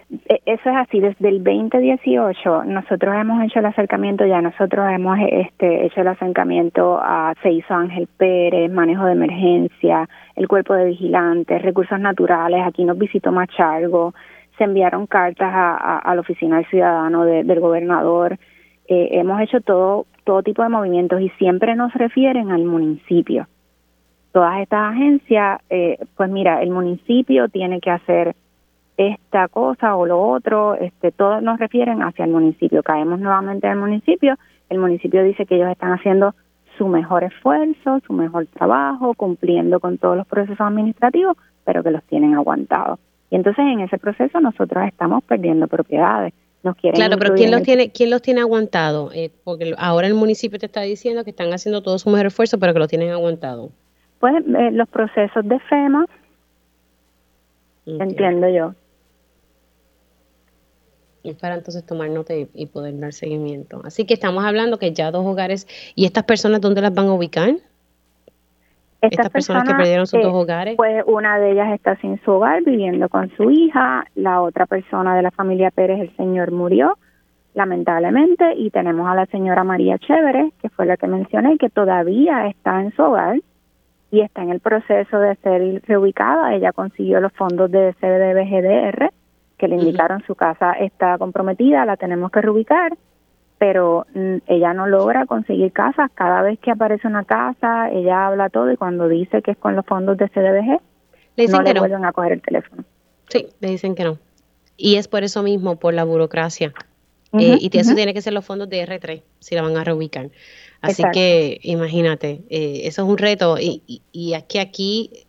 E, eso es así, desde el 2018 nosotros hemos hecho el acercamiento, ya nosotros hemos este, hecho el acercamiento a Se hizo Ángel Pérez, manejo de emergencia, el cuerpo de vigilantes, recursos naturales, aquí nos visitó Machargo, se enviaron cartas a, la oficina del ciudadano del gobernador, eh, hemos hecho todo, todo tipo de movimientos y siempre nos refieren al municipio. Todas estas agencias, eh, pues mira, el municipio tiene que hacer esta cosa o lo otro, este, todos nos refieren hacia el municipio. Caemos nuevamente al municipio, el municipio dice que ellos están haciendo su mejor esfuerzo, su mejor trabajo, cumpliendo con todos los procesos administrativos, pero que los tienen aguantados. Y entonces en ese proceso nosotros estamos perdiendo propiedades. Nos quieren claro, pero ¿quién los, tiene, ¿quién los tiene aguantado? Eh, porque ahora el municipio te está diciendo que están haciendo todo su mejor esfuerzo, pero que los tienen aguantado. Pues eh, los procesos de FEMA, entiendo yo y para entonces tomar nota y, poder dar seguimiento. Así que estamos hablando que ya dos hogares, ¿y estas personas dónde las van a ubicar? Estas, personas, que perdieron sus dos hogares. Pues una de ellas está sin su hogar, viviendo con su hija, la otra persona de la familia Pérez, el señor murió, lamentablemente, y tenemos a la señora María Chévere, que fue la que mencioné, que todavía está en su hogar y está en el proceso de ser reubicada. Ella consiguió los fondos de CDBGDR que le indicaron su casa está comprometida, la tenemos que reubicar, pero mm, ella no logra conseguir casas. Cada vez que aparece una casa, ella habla todo y cuando dice que es con los fondos de CDBG, le no le vuelven a coger el teléfono. Sí, le dicen que no. Y es por eso mismo, por la burocracia. Eh, y eso tiene que ser los fondos de R3, si la van a reubicar. Así que imagínate, eh, eso es un reto. Y, y, y aquí, aquí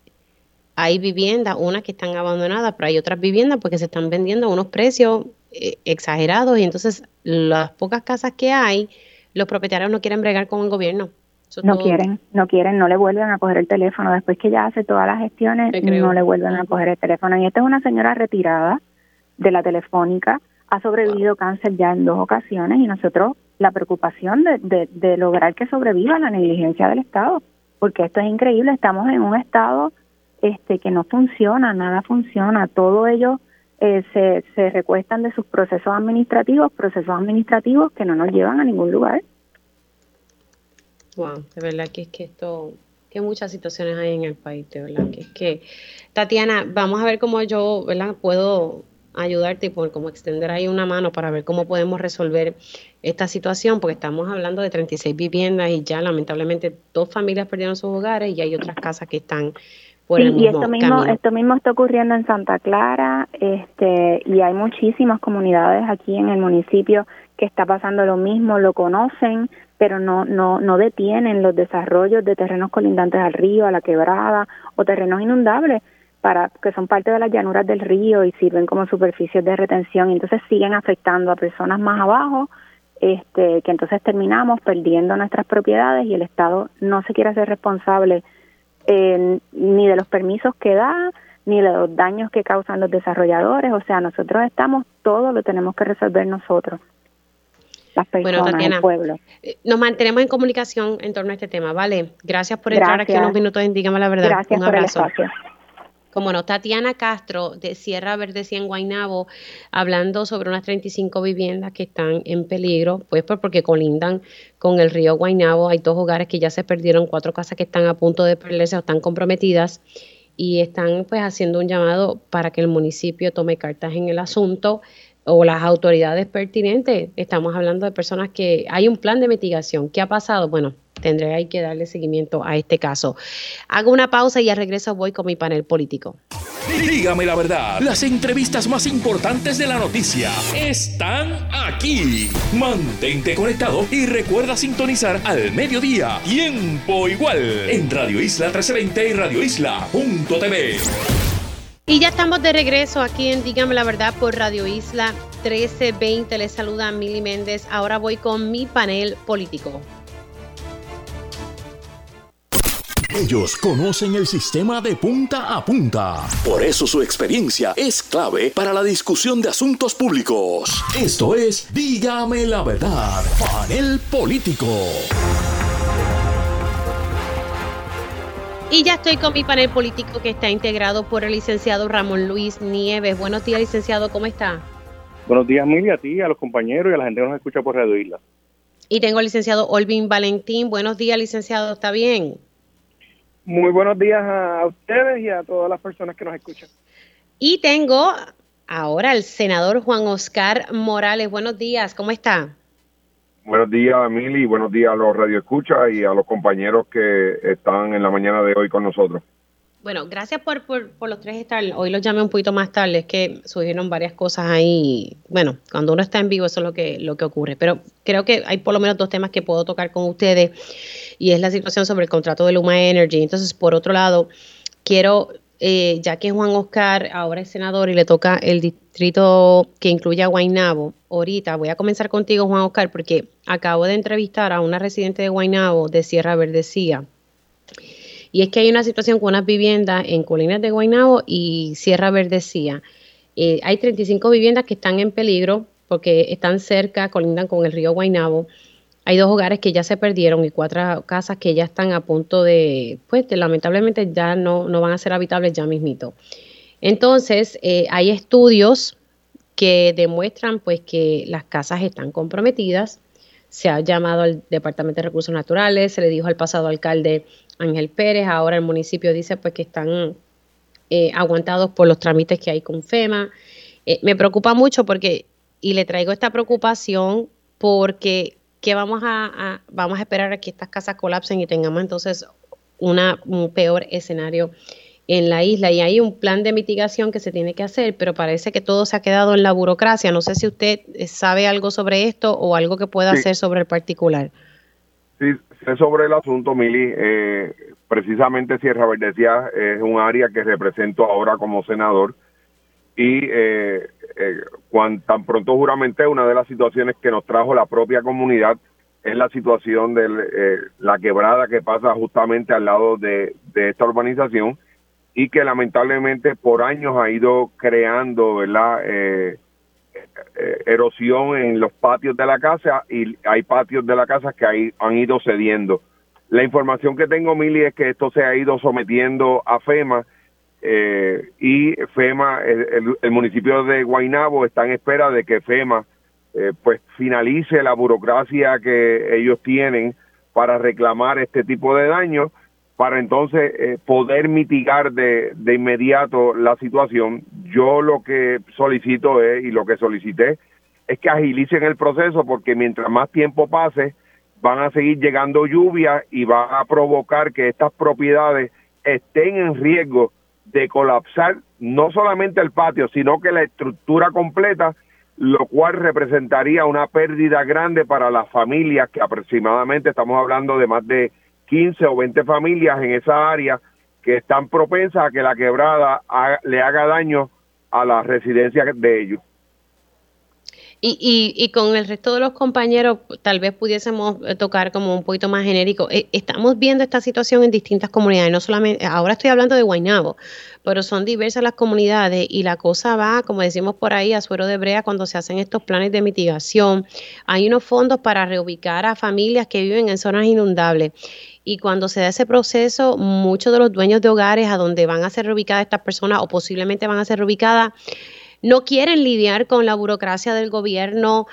hay viviendas, unas que están abandonadas, pero hay otras viviendas porque se están vendiendo a unos precios eh, exagerados. Y entonces las pocas casas que hay, los propietarios no quieren bregar con el gobierno. no quieren, no quieren, no le vuelven a coger el teléfono. Después que ya hace todas las gestiones, no le vuelven a coger el teléfono. Y esta es una señora retirada de la telefónica, ha sobrevivido cáncer ya en dos ocasiones. Y nosotros la preocupación de, de, lograr que sobreviva la negligencia del Estado, porque esto es increíble, estamos en un Estado este que no funciona, nada funciona, todo ello eh, se, se recuestan de sus procesos administrativos, procesos administrativos que no nos llevan a ningún lugar. Wow, de verdad que es que esto, que muchas situaciones hay en el país, de verdad que es que, Tatiana, vamos a ver cómo yo, ¿verdad? Puedo ayudarte y por como extender ahí una mano para ver cómo podemos resolver esta situación, porque estamos hablando de 36 viviendas y ya lamentablemente dos familias perdieron sus hogares y hay otras casas que están por el mismo y esto mismo, esto mismo está ocurriendo en Santa Clara, este, y hay muchísimas comunidades aquí en el municipio que está pasando lo mismo, lo conocen, pero no, no, no detienen los desarrollos de terrenos colindantes al río, a la quebrada o terrenos inundables para que son parte de las llanuras del río y sirven como superficies de retención. Y entonces siguen afectando a personas más abajo este que entonces terminamos perdiendo nuestras propiedades y el Estado no se quiere hacer responsable eh, ni de los permisos que da ni de los daños que causan los desarrolladores. O sea nosotros estamos todo lo tenemos que resolver nosotros las personas bueno, el pueblo. eh, nos mantenemos en comunicación en torno a este tema vale gracias por entrar aquí unos minutos en dígame la verdad. Gracias un abrazo. por el espacio como no, Tatiana Castro de Sierra Verde en Guaynabo, hablando sobre unas 35 viviendas que están en peligro, pues, pues porque colindan con el río Guaynabo. Hay dos hogares que ya se perdieron, cuatro casas que están a punto de perderse o están comprometidas y están pues haciendo un llamado para que el municipio tome cartas en el asunto o las autoridades pertinentes. Estamos hablando de personas que hay un plan de mitigación. ¿Qué ha pasado? Bueno, tendré que darle seguimiento a este caso. Hago una pausa y al regreso voy con mi panel político. Dígame la verdad, las entrevistas más importantes de la noticia están aquí. Mantente conectado y recuerda sintonizar al mediodía, tiempo igual, en Radio Isla 1320 y Radio Isla.tv. Y ya estamos de regreso aquí en Dígame la verdad por Radio Isla 1320. Les saluda Mili Méndez. Ahora voy con mi panel político. Ellos conocen el sistema de punta a punta. Por eso su experiencia es clave para la discusión de asuntos públicos. Esto es Dígame la verdad, panel político. Y ya estoy con mi panel político que está integrado por el licenciado Ramón Luis Nieves. Buenos días, licenciado, ¿cómo está? Buenos días, Mili, a ti, a los compañeros y a la gente que nos escucha por Radio Isla. Y tengo al licenciado Olvin Valentín. Buenos días, licenciado, ¿está bien? Muy buenos días a ustedes y a todas las personas que nos escuchan. Y tengo ahora al senador Juan Oscar Morales. Buenos días, ¿cómo está? Buenos días, Emily, buenos días a los radioescuchas y a los compañeros que están en la mañana de hoy con nosotros. Bueno, gracias por, por, los tres estar. Hoy los llamé un poquito más tarde, es que surgieron varias cosas ahí. Bueno, cuando uno está en vivo eso es lo que, lo que ocurre. Pero creo que hay por lo menos dos temas que puedo tocar con ustedes y es la situación sobre el contrato de Luma Energy. Entonces, por otro lado, quiero, eh, ya que Juan Oscar ahora es senador y le toca el distrito que incluye a Guaynabo, ahorita voy a comenzar contigo, Juan Oscar, porque acabo de entrevistar a una residente de Guaynabo de Sierra Verdecía y es que hay una situación con unas viviendas en Colinas de Guaynabo y Sierra Verdecía. Eh, hay 35 viviendas que están en peligro porque están cerca, colindan con el río Guaynabo. Hay dos hogares que ya se perdieron y cuatro casas que ya están a punto de, pues lamentablemente ya no, no van a ser habitables ya mismito. Entonces, eh, hay estudios que demuestran pues que las casas están comprometidas. Se ha llamado al Departamento de Recursos Naturales, se le dijo al pasado alcalde Ángel Pérez, ahora el municipio dice pues que están eh, aguantados por los trámites que hay con FEMA. Eh, me preocupa mucho porque, y le traigo esta preocupación porque ¿qué vamos a, vamos a esperar a que estas casas colapsen y tengamos entonces una, un peor escenario en la isla y hay un plan de mitigación que se tiene que hacer, pero parece que todo se ha quedado en la burocracia. No sé si usted sabe algo sobre esto o algo que pueda hacer sobre el particular. Sí, sé sobre el asunto, Mili. Eh, precisamente Sierra Verdecía es un área que represento ahora como senador y eh, eh, cuando tan pronto juramente una de las situaciones que nos trajo la propia comunidad es la situación de eh, la quebrada que pasa justamente al lado de, esta urbanización y que lamentablemente por años ha ido creando verdad eh, erosión en los patios de la casa y hay patios de la casa que han ido cediendo. La información que tengo, Mili, es que esto se ha ido sometiendo a FEMA eh, y FEMA, el, municipio de Guainabo está en espera de que FEMA eh, pues finalice la burocracia que ellos tienen para reclamar este tipo de daños para entonces eh, poder mitigar de, de inmediato la situación. Yo lo que solicito es, y lo que solicité, es que agilicen el proceso porque mientras más tiempo pase, van a seguir llegando lluvias y va a provocar que estas propiedades estén en riesgo de colapsar no solamente el patio, sino que la estructura completa, lo cual representaría una pérdida grande para las familias, que aproximadamente estamos hablando de más de 15 o 20 familias en esa área que están propensas a que la quebrada le haga daño a las residencias de ellos. Y, y, y, con el resto de los compañeros, tal vez pudiésemos eh, tocar como un poquito más genérico. Eh, estamos viendo esta situación en distintas comunidades, no solamente, ahora estoy hablando de Guaynabo, pero son diversas las comunidades y la cosa va, como decimos por ahí, a suero de brea cuando se hacen estos planes de mitigación. Hay unos fondos para reubicar a familias que viven en zonas inundables. Y cuando se da ese proceso, muchos de los dueños de hogares a donde van a ser reubicadas estas personas o posiblemente van a ser reubicadas, no quieren lidiar con la burocracia del gobierno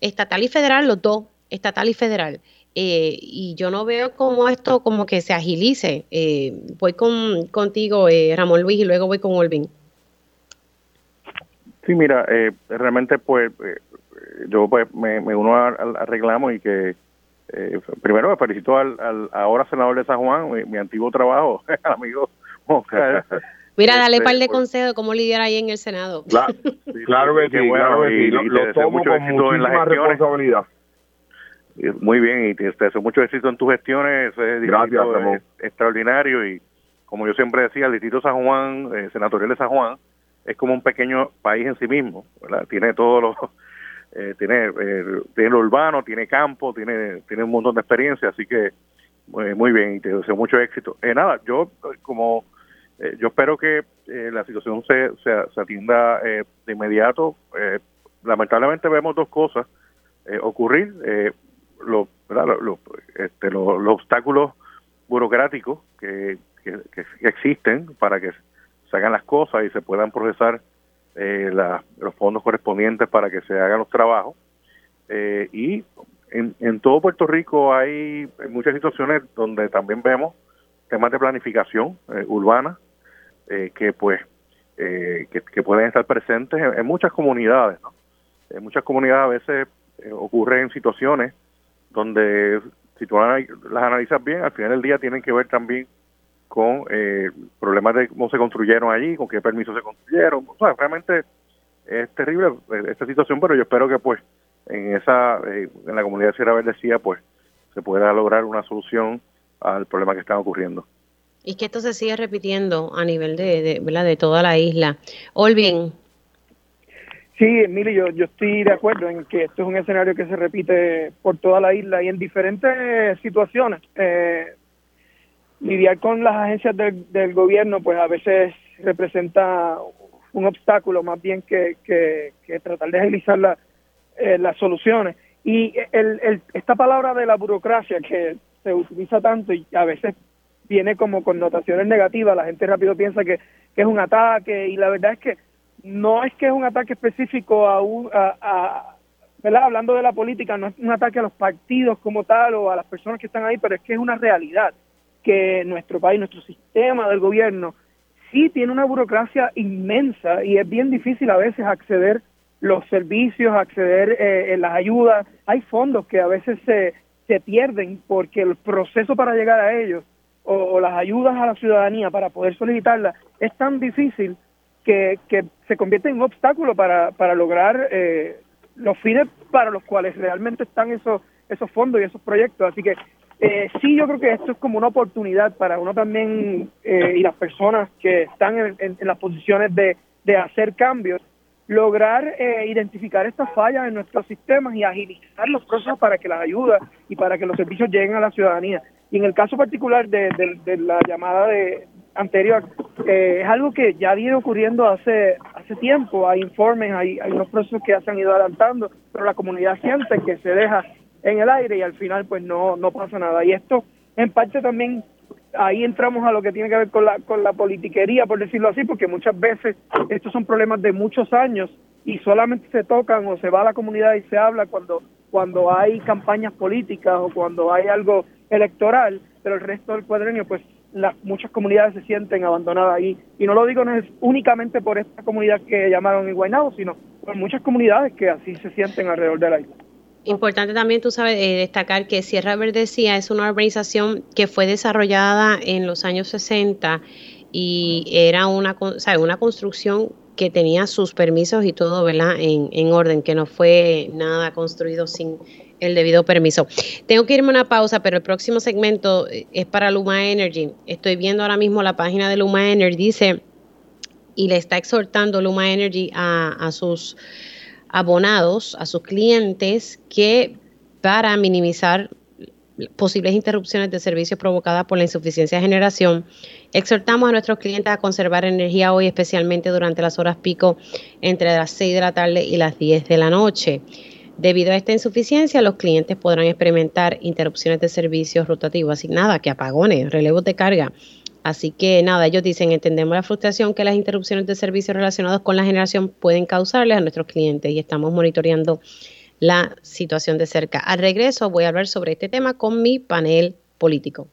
estatal y federal, los dos, estatal y federal. Eh, y yo no veo cómo esto como que se agilice. Eh, voy con, contigo, eh, Ramón Luis, y luego voy con Olvin. Sí, mira, realmente pues yo pues me, uno al, reclamo y que primero me felicito al, ahora senador de San Juan, mi, antiguo trabajo, amigo Oscar, Mira, dale par de este, pues, consejos cómo lidiar ahí en el Senado. Claro, claro que sí, claro que sí. Lo, tomo con muchísima responsabilidad. Muy bien, y te deseo mucho éxito en tus gestiones. Gracias, es extraordinario y como yo siempre decía, el distrito San Juan, eh, senatorial de San Juan, es como un pequeño país en sí mismo, ¿verdad? Tiene todos los, eh, tiene, eh, tiene lo urbano, tiene campo, tiene, tiene un montón de experiencia, así que muy bien y te deseo mucho éxito. Eh, nada, yo como eh, yo espero que eh, la situación se, se, atienda eh, de inmediato. lamentablemente vemos dos cosas ocurrir. Lo, este, los obstáculos burocráticos que, existen para que se hagan las cosas y se puedan procesar los fondos correspondientes para que se hagan los trabajos. y en, en todo Puerto Rico hay muchas situaciones donde también vemos temas de planificación urbana eh, que pues eh, que, pueden estar presentes en, muchas comunidades. ¿no? En muchas comunidades a veces eh, ocurren situaciones donde si tú las analizas bien, al final del día tienen que ver también con problemas de cómo se construyeron allí, con qué permisos se construyeron. O sea, realmente es terrible esta situación, pero yo espero que pues en esa en la comunidad de Sierra Verde pues se pueda lograr una solución al problema que está ocurriendo. Y que esto se sigue repitiendo a nivel de, de, de toda la isla. Olvin. Sí, Emilio, yo, yo estoy de acuerdo en que esto es un escenario que se repite por toda la isla y en diferentes situaciones. Eh, lidiar con las agencias del, gobierno, pues a veces representa un obstáculo más bien que, que, tratar de agilizar la, eh, las soluciones. Y el, el, esta palabra de la burocracia que se utiliza tanto y a veces tiene como connotaciones negativas, la gente rápido piensa que, es un ataque y la verdad es que no es que es un ataque específico a, un, a, hablando de la política, no es un ataque a los partidos como tal o a las personas que están ahí, pero es que es una realidad que nuestro país, nuestro sistema del gobierno, sí tiene una burocracia inmensa y es bien difícil a veces acceder los servicios, acceder eh, las ayudas. Hay fondos que a veces se, se pierden porque el proceso para llegar a ellos o, las ayudas a la ciudadanía para poder solicitarlas es tan difícil que, que se convierte en un obstáculo para, para lograr eh, los fines para los cuales realmente están esos, esos fondos y esos proyectos. Así que eh, sí, yo creo que esto es como una oportunidad para uno también eh, y las personas que están en, las posiciones de, de, hacer cambios, lograr eh, identificar estas fallas en nuestros sistemas y agilizar los procesos para que las ayudas y para que los servicios lleguen a la ciudadanía. Y en el caso particular de, la llamada de anterior, es algo que ya viene ocurriendo hace hace tiempo. Hay informes, hay, hay unos procesos que se han ido adelantando, pero la comunidad siente que se deja en el aire y al final pues no, no pasa nada. Y esto en parte también ahí entramos a lo que tiene que ver con la, con la politiquería, por decirlo así, porque muchas veces estos son problemas de muchos años y solamente se tocan o se va a la comunidad y se habla cuando, cuando hay campañas políticas o cuando hay algo electoral, pero el resto del cuadrenio pues las muchas comunidades se sienten abandonadas ahí. Y no lo digo únicamente por esta comunidad que llamaron Iguaynabo, sino por muchas comunidades que así se sienten alrededor de la isla. Importante también, tú sabes, eh, destacar que Sierra Verdecía es una urbanización que fue desarrollada en los años 60 y era una, una construcción que tenía sus permisos y todo, ¿verdad? En, en orden, que no fue nada construido sin el debido permiso. Tengo que irme a una pausa, pero el próximo segmento eh, es para Luma Energy. Estoy viendo ahora mismo la página de Luma Energy, dice, y le está exhortando Luma Energy a, sus abonados, a sus clientes, que para minimizar posibles interrupciones de servicio provocadas por la insuficiencia de generación, exhortamos a nuestros clientes a conservar energía hoy, especialmente durante las horas pico entre las 6 de la tarde y las 10 de la noche. Debido a esta insuficiencia, los clientes podrán experimentar interrupciones de servicios rotativos, así nada, que apagones, relevos de carga, Así que nada, ellos dicen, entendemos la frustración que las interrupciones de servicios relacionados con la generación pueden causarles a nuestros clientes y estamos monitoreando la situación de cerca. Al regreso voy a hablar sobre este tema con mi panel político.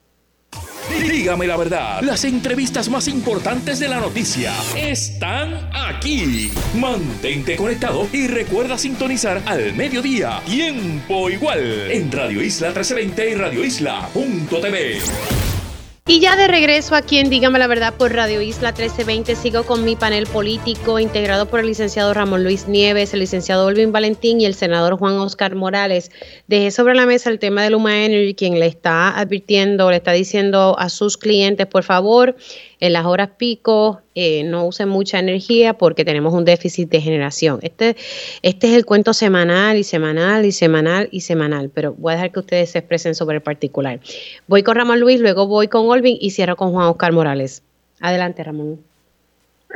Dígame la verdad, las entrevistas más importantes de la noticia están aquí. Mantente conectado y recuerda sintonizar al mediodía, tiempo igual, en Radio Isla 1320 y Radio Isla.tv. Y ya de regreso aquí en Dígame la Verdad por Radio Isla 1320, sigo con mi panel político integrado por el licenciado Ramón Luis Nieves, el licenciado Olvin Valentín y el senador Juan Oscar Morales. Dejé sobre la mesa el tema de Luma Energy, quien le está advirtiendo, le está diciendo a sus clientes, por favor, en las horas pico eh, no usen mucha energía porque tenemos un déficit de generación. Este, este es el cuento semanal y semanal y semanal y semanal, pero voy a dejar que ustedes se expresen sobre el particular. Voy con Ramón Luis, luego voy con Olvin y cierro con Juan Oscar Morales. Adelante, Ramón.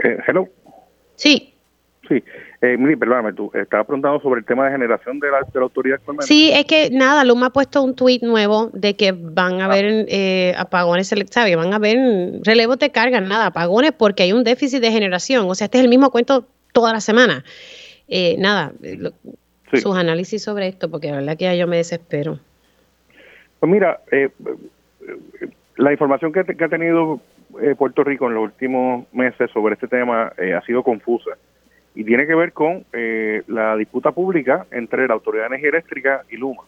Eh, hello. Sí. Sí, eh, Miri, perdóname, tú estabas preguntando sobre el tema de generación de la, de la autoridad Sí, es que nada, Luma ha puesto un tuit nuevo de que van a ah. haber eh, apagones, ¿sabes? Van a haber relevos de carga, nada, apagones porque hay un déficit de generación. O sea, este es el mismo cuento toda la semana. Eh, nada, eh, sus análisis sobre esto, porque la verdad que ya yo me desespero. Pues mira, eh, la información que, que ha tenido Puerto Rico en los últimos meses sobre este tema ha sido confusa y tiene que ver con eh, la disputa pública entre la Autoridad de Energía Eléctrica y Luma.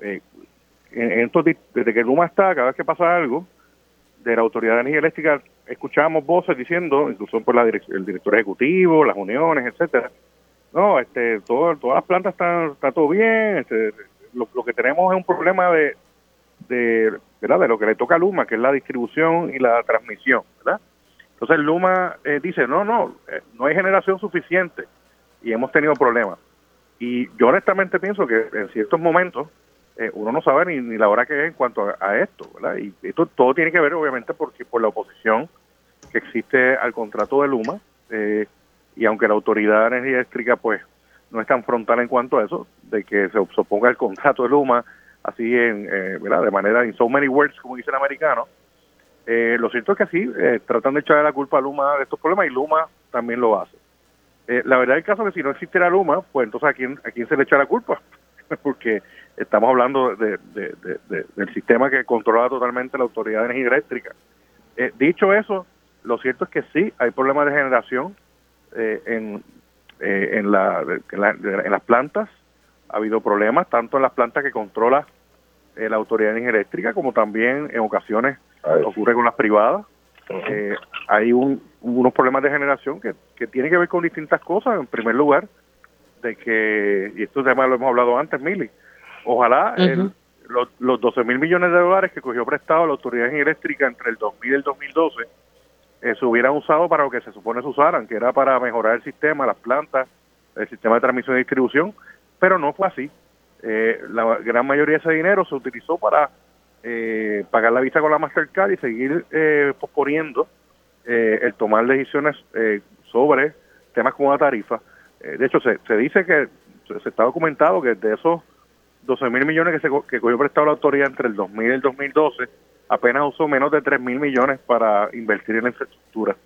Eh, en, desde que Luma está, cada vez que pasa algo, de la Autoridad de Energía Eléctrica escuchábamos voces diciendo, incluso por la el director ejecutivo, las uniones, etcétera, no, este, todo, todas las plantas están, está todo bien, este, lo, que tenemos es un problema de, de, ¿verdad? de lo que le toca a Luma, que es la distribución y la transmisión, ¿verdad? Entonces Luma eh, dice, no, no, eh, no hay generación suficiente y hemos tenido problemas. Y yo honestamente pienso que en ciertos momentos eh, uno no sabe ni, ni, la hora que es en cuanto a, esto, ¿verdad? Y esto todo tiene que ver obviamente porque por la oposición que existe al contrato de Luma y aunque la autoridad de energía eléctrica pues no es tan frontal en cuanto a eso, de que se oponga el contrato de Luma así en, ¿verdad? De manera in so many words, como dice el americano, eh, lo cierto es que sí, eh, tratan de echarle la culpa a Luma de estos problemas y Luma también lo hace. Eh, la verdad el caso es que si no existiera Luma, pues entonces a quién, a quién se le echa la culpa, porque estamos hablando de, del sistema que controla totalmente la Autoridad de Energía Eléctrica. dicho eso, lo cierto es que sí, hay problemas de generación en, en, la, en, las plantas, ha habido problemas tanto en las plantas que controla la Autoridad de Energía Eléctrica como también en ocasiones ocurre con las privadas. Eh, hay un, unos problemas de generación que, que tienen que ver con distintas cosas. En primer lugar, de que, y esto tema lo hemos hablado antes, Mili, ojalá los, los 12 mil millones de dólares que cogió prestado la Autoridad Eléctrica entre el 2000 y el 2012 eh, se hubieran usado para lo que se supone se usaran, que era para mejorar el sistema, las plantas, el sistema de transmisión y distribución, pero no fue así. Eh, la gran mayoría de ese dinero se utilizó para eh, pagar la visa con la Mastercard y seguir eh, posponiendo eh, el tomar decisiones eh, sobre temas como la tarifa. de hecho, se, se dice que se está documentado que de esos 12 mil millones que, se, que cogió prestado la autoridad entre el 2000 y el 2012, apenas usó menos de 3 mil millones para invertir en la infraestructura.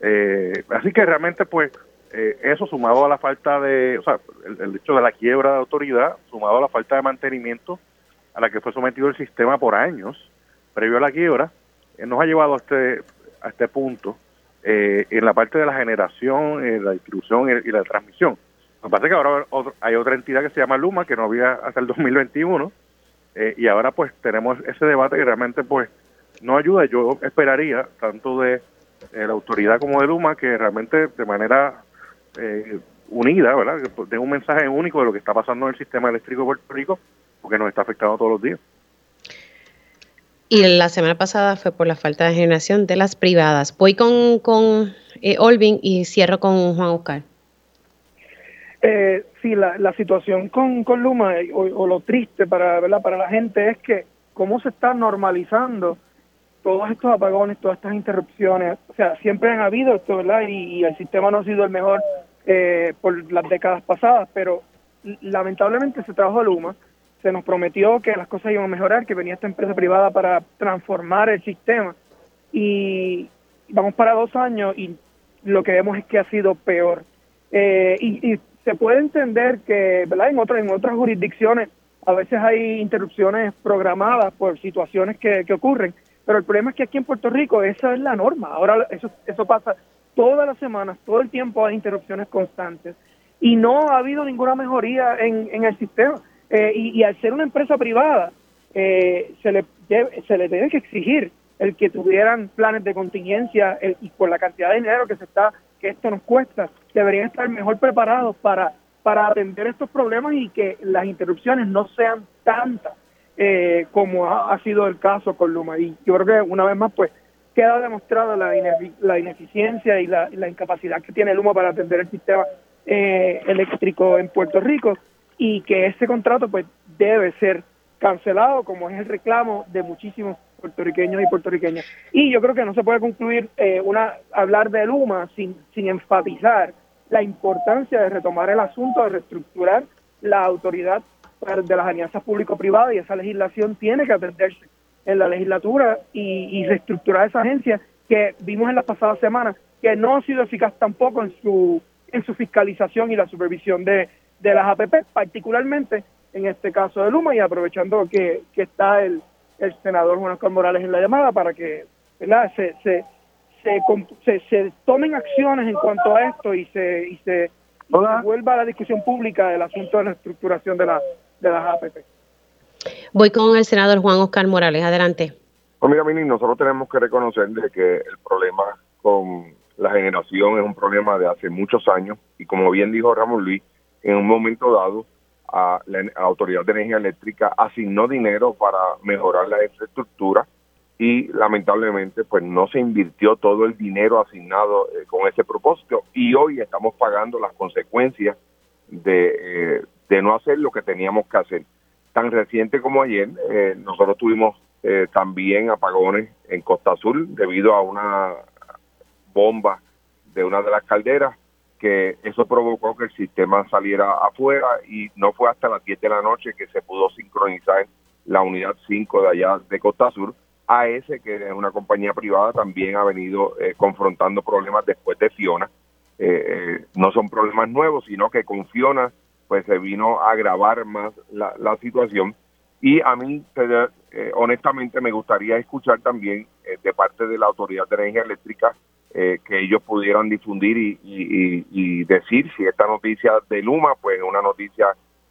Eh, así que realmente, pues, eh, eso sumado a la falta de, o sea, el, hecho de la quiebra de autoridad, sumado a la falta de mantenimiento a la que fue sometido el sistema por años, previo a la quiebra, eh, nos ha llevado a este, a este punto eh, en la parte de la generación, eh, la distribución y, la transmisión. Lo que pasa es que ahora hay otra entidad que se llama Luma, que no había hasta el 2021, eh, y ahora pues tenemos ese debate que realmente pues no ayuda. Yo esperaría, tanto de eh, la autoridad como de Luma, que realmente de manera unida, ¿verdad? Que pues, den un mensaje único de lo que está pasando en el sistema eléctrico de Puerto Rico, porque nos está afectando todos los días. Y la semana pasada fue por la falta de generación de las privadas. Voy con, con eh, Olvin y cierro con Juan Oscar. Eh, sí, la, la situación con, con Luma eh, o, o lo triste para, ¿verdad? para la gente es que cómo se está normalizando todos estos apagones, todas estas interrupciones. O sea, siempre han habido esto, ¿verdad? Y, y el sistema no ha sido el mejor eh, por las décadas pasadas, pero lamentablemente se trajo a Luma, se nos prometió que las cosas iban a mejorar, que venía esta empresa privada para transformar el sistema y vamos para dos años y lo que vemos es que ha sido peor. Eh, y, y se puede entender que, ¿verdad? En otras, en otras jurisdicciones a veces hay interrupciones programadas por situaciones que, que ocurren, pero el problema es que aquí en Puerto Rico esa es la norma. Ahora eso, eso pasa todas las semanas, todo el tiempo hay interrupciones constantes y no ha habido ninguna mejoría en, en el sistema. Eh, y, al ser una empresa privada, eh, se, le, debe- se le tiene que exigir el que tuvieran planes de contingencia y por la cantidad de dinero que se está que esto nos cuesta, deberían estar mejor preparados para, para atender estos problemas y que las interrupciones no sean tantas eh, como ha, sido el caso con Luma. Y yo creo que una vez más, pues, queda demostrada la, la ineficiencia y la, la incapacidad que tiene Luma para atender el sistema eh, eléctrico en Puerto Rico y que ese contrato, pues, debe ser cancelado, como es el reclamo de muchísimos puertorriqueños y puertorriqueñas. Y yo creo que no se puede concluir eh, una hablar de Luma sin, sin enfatizar la importancia de retomar el asunto, de reestructurar la autoridad de las alianzas público-privadas y esa legislación tiene que atenderse en la legislatura y, y reestructurar esa agencia que vimos en las pasadas semanas que no ha sido eficaz tampoco en su en su fiscalización y la supervisión de, de las APP, particularmente en este caso de Luma y aprovechando que, que está el, el senador Juan Oscar Morales en la llamada para que ¿verdad? Se, se, se, se, se tomen acciones en cuanto a esto y se, y se, y se vuelva a la discusión pública del asunto de la estructuración de, la, de las APP. Voy con el senador Juan Oscar Morales. Adelante. Pues mira, Mini, nosotros tenemos que reconocer de que el problema con la generación es un problema de hace muchos años y como bien dijo Ramón Luis, en un momento dado a la, Autoridad de Energía Eléctrica asignó dinero para mejorar la infraestructura y lamentablemente pues no se invirtió todo el dinero asignado eh, con ese propósito y hoy estamos pagando las consecuencias de, eh, de no hacer lo que teníamos que hacer. Tan reciente como ayer, eh, nosotros tuvimos eh, también apagones en Costa Azul debido a una bomba de una de las calderas que eso provocó que el sistema saliera afuera y no fue hasta las 10 de la noche que se pudo sincronizar la unidad 5 de allá de Costa Sur. AS, que es una compañía privada, también ha venido eh, confrontando problemas después de Fiona. Eh, eh, no son problemas nuevos, sino que con Fiona pues se vino a agravar más la, situación. Y a mí, eh, honestamente, me gustaría escuchar también eh, de parte de la Autoridad de Energía Eléctrica eh, que ellos pudieran difundir y, decir si esta noticia de Luma, pues es una noticia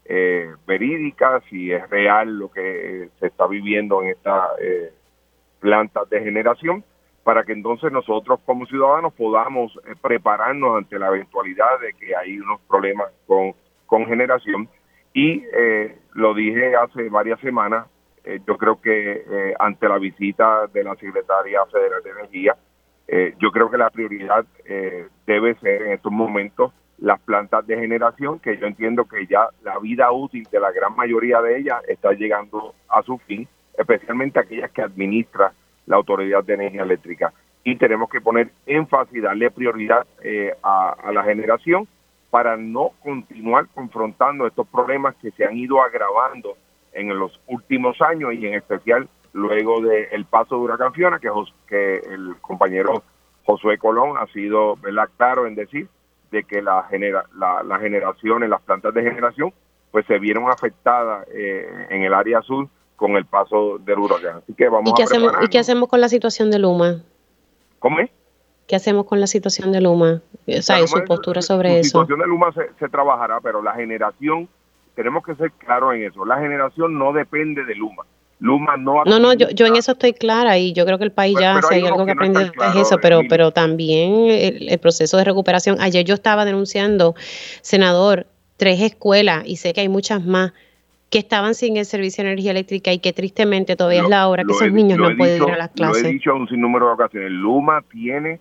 eh, verídica, si es real lo que eh, se está viviendo en esta eh, planta de generación, para que entonces nosotros como ciudadanos podamos eh, prepararnos ante la eventualidad de que hay unos problemas con, con generación. Y eh, lo dije hace varias semanas, yo creo que ante la visita de la Secretaría Federal de Energía, eh, yo creo que la prioridad debe ser en estos momentos las plantas de generación, que yo entiendo que ya la vida útil de la gran mayoría de ellas está llegando a su fin, especialmente aquellas que administra la Autoridad de Energía Eléctrica. Y tenemos que poner énfasis, darle prioridad a, a la generación para no continuar confrontando estos problemas que se han ido agravando en los últimos años y en especial luego del paso de Huracán Fiona, que, que el compañero Josué Colón ha sido ¿verdad? claro en decir de que la, genera, la, las generaciones, las plantas de generación, pues se vieron afectadas eh, en el área sur con el paso del huracán. Así que vamos ¿Y qué, hacemos, ¿Y qué hacemos con la situación de Luma? ¿Cómo es? ¿Qué hacemos con la situación de Luma? O sea, su postura sobre eso. La situación de Luma se, se trabajará, pero la generación tenemos que ser claros en eso. La generación no depende de Luma. Luma no No, no, yo, yo en eso estoy clara y yo creo que el país ya, si hay algo que aprender es eso, pero, pero también el, proceso de recuperación. Ayer yo estaba denunciando, senador, tres escuelas y sé que hay muchas más que estaban sin el servicio de energía eléctrica y que tristemente todavía es la hora que esos niños no pueden ir a las clases. Lo he dicho un sinnúmero de ocasiones. Luma tiene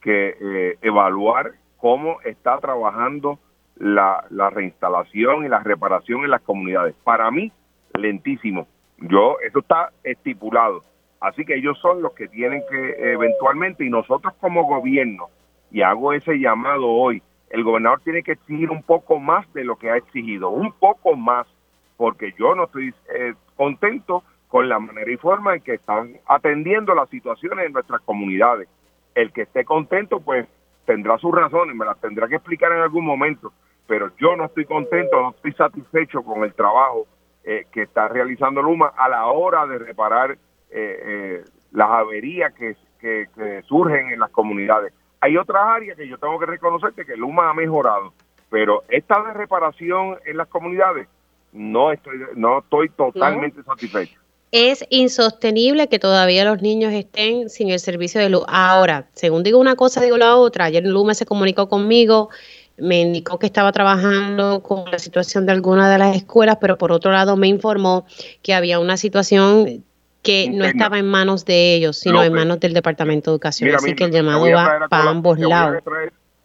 que eh, evaluar cómo está trabajando la, la reinstalación y la reparación en las comunidades. Para mí, lentísimo. Yo, eso está estipulado. Así que ellos son los que tienen que eventualmente, y nosotros como gobierno, y hago ese llamado hoy, el gobernador tiene que exigir un poco más de lo que ha exigido, un poco más, porque yo no estoy eh, contento con la manera y forma en que están atendiendo las situaciones en nuestras comunidades. El que esté contento, pues tendrá sus razones, me las tendrá que explicar en algún momento, pero yo no estoy contento, no estoy satisfecho con el trabajo eh, que está realizando Luma a la hora de reparar eh, eh, las averías que, que, surgen en las comunidades. Hay otras áreas que yo tengo que reconocerte que Luma ha mejorado, pero esta de reparación en las comunidades no estoy no estoy totalmente satisfecho. Es insostenible que todavía los niños estén sin el servicio de luz. Ahora, según digo una cosa, digo la otra. Ayer Luma se comunicó conmigo me indicó que estaba trabajando con la situación de alguna de las escuelas, pero por otro lado me informó que había una situación que no estaba en manos de ellos, sino en manos del Departamento de Educación. Así que el llamado va para ambos lados.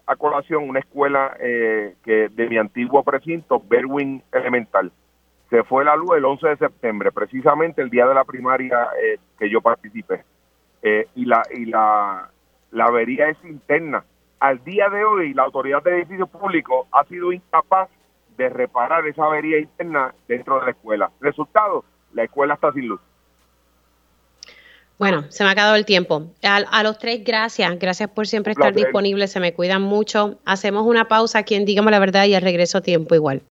A, colación una escuela eh, que de mi antiguo precinto, Berwin Elemental. Se fue la luz el 11 de septiembre, precisamente el día de la primaria eh, que yo participé. Eh, y la y la, la avería es interna al día de hoy la autoridad de edificios públicos ha sido incapaz de reparar esa avería interna dentro de la escuela. Resultado, la escuela está sin luz. Bueno, se me ha acabado el tiempo. A, los tres, gracias. Gracias por siempre estar disponibles. Se me cuidan mucho. Hacemos una pausa aquí en Dígame la Verdad y al regreso tiempo igual.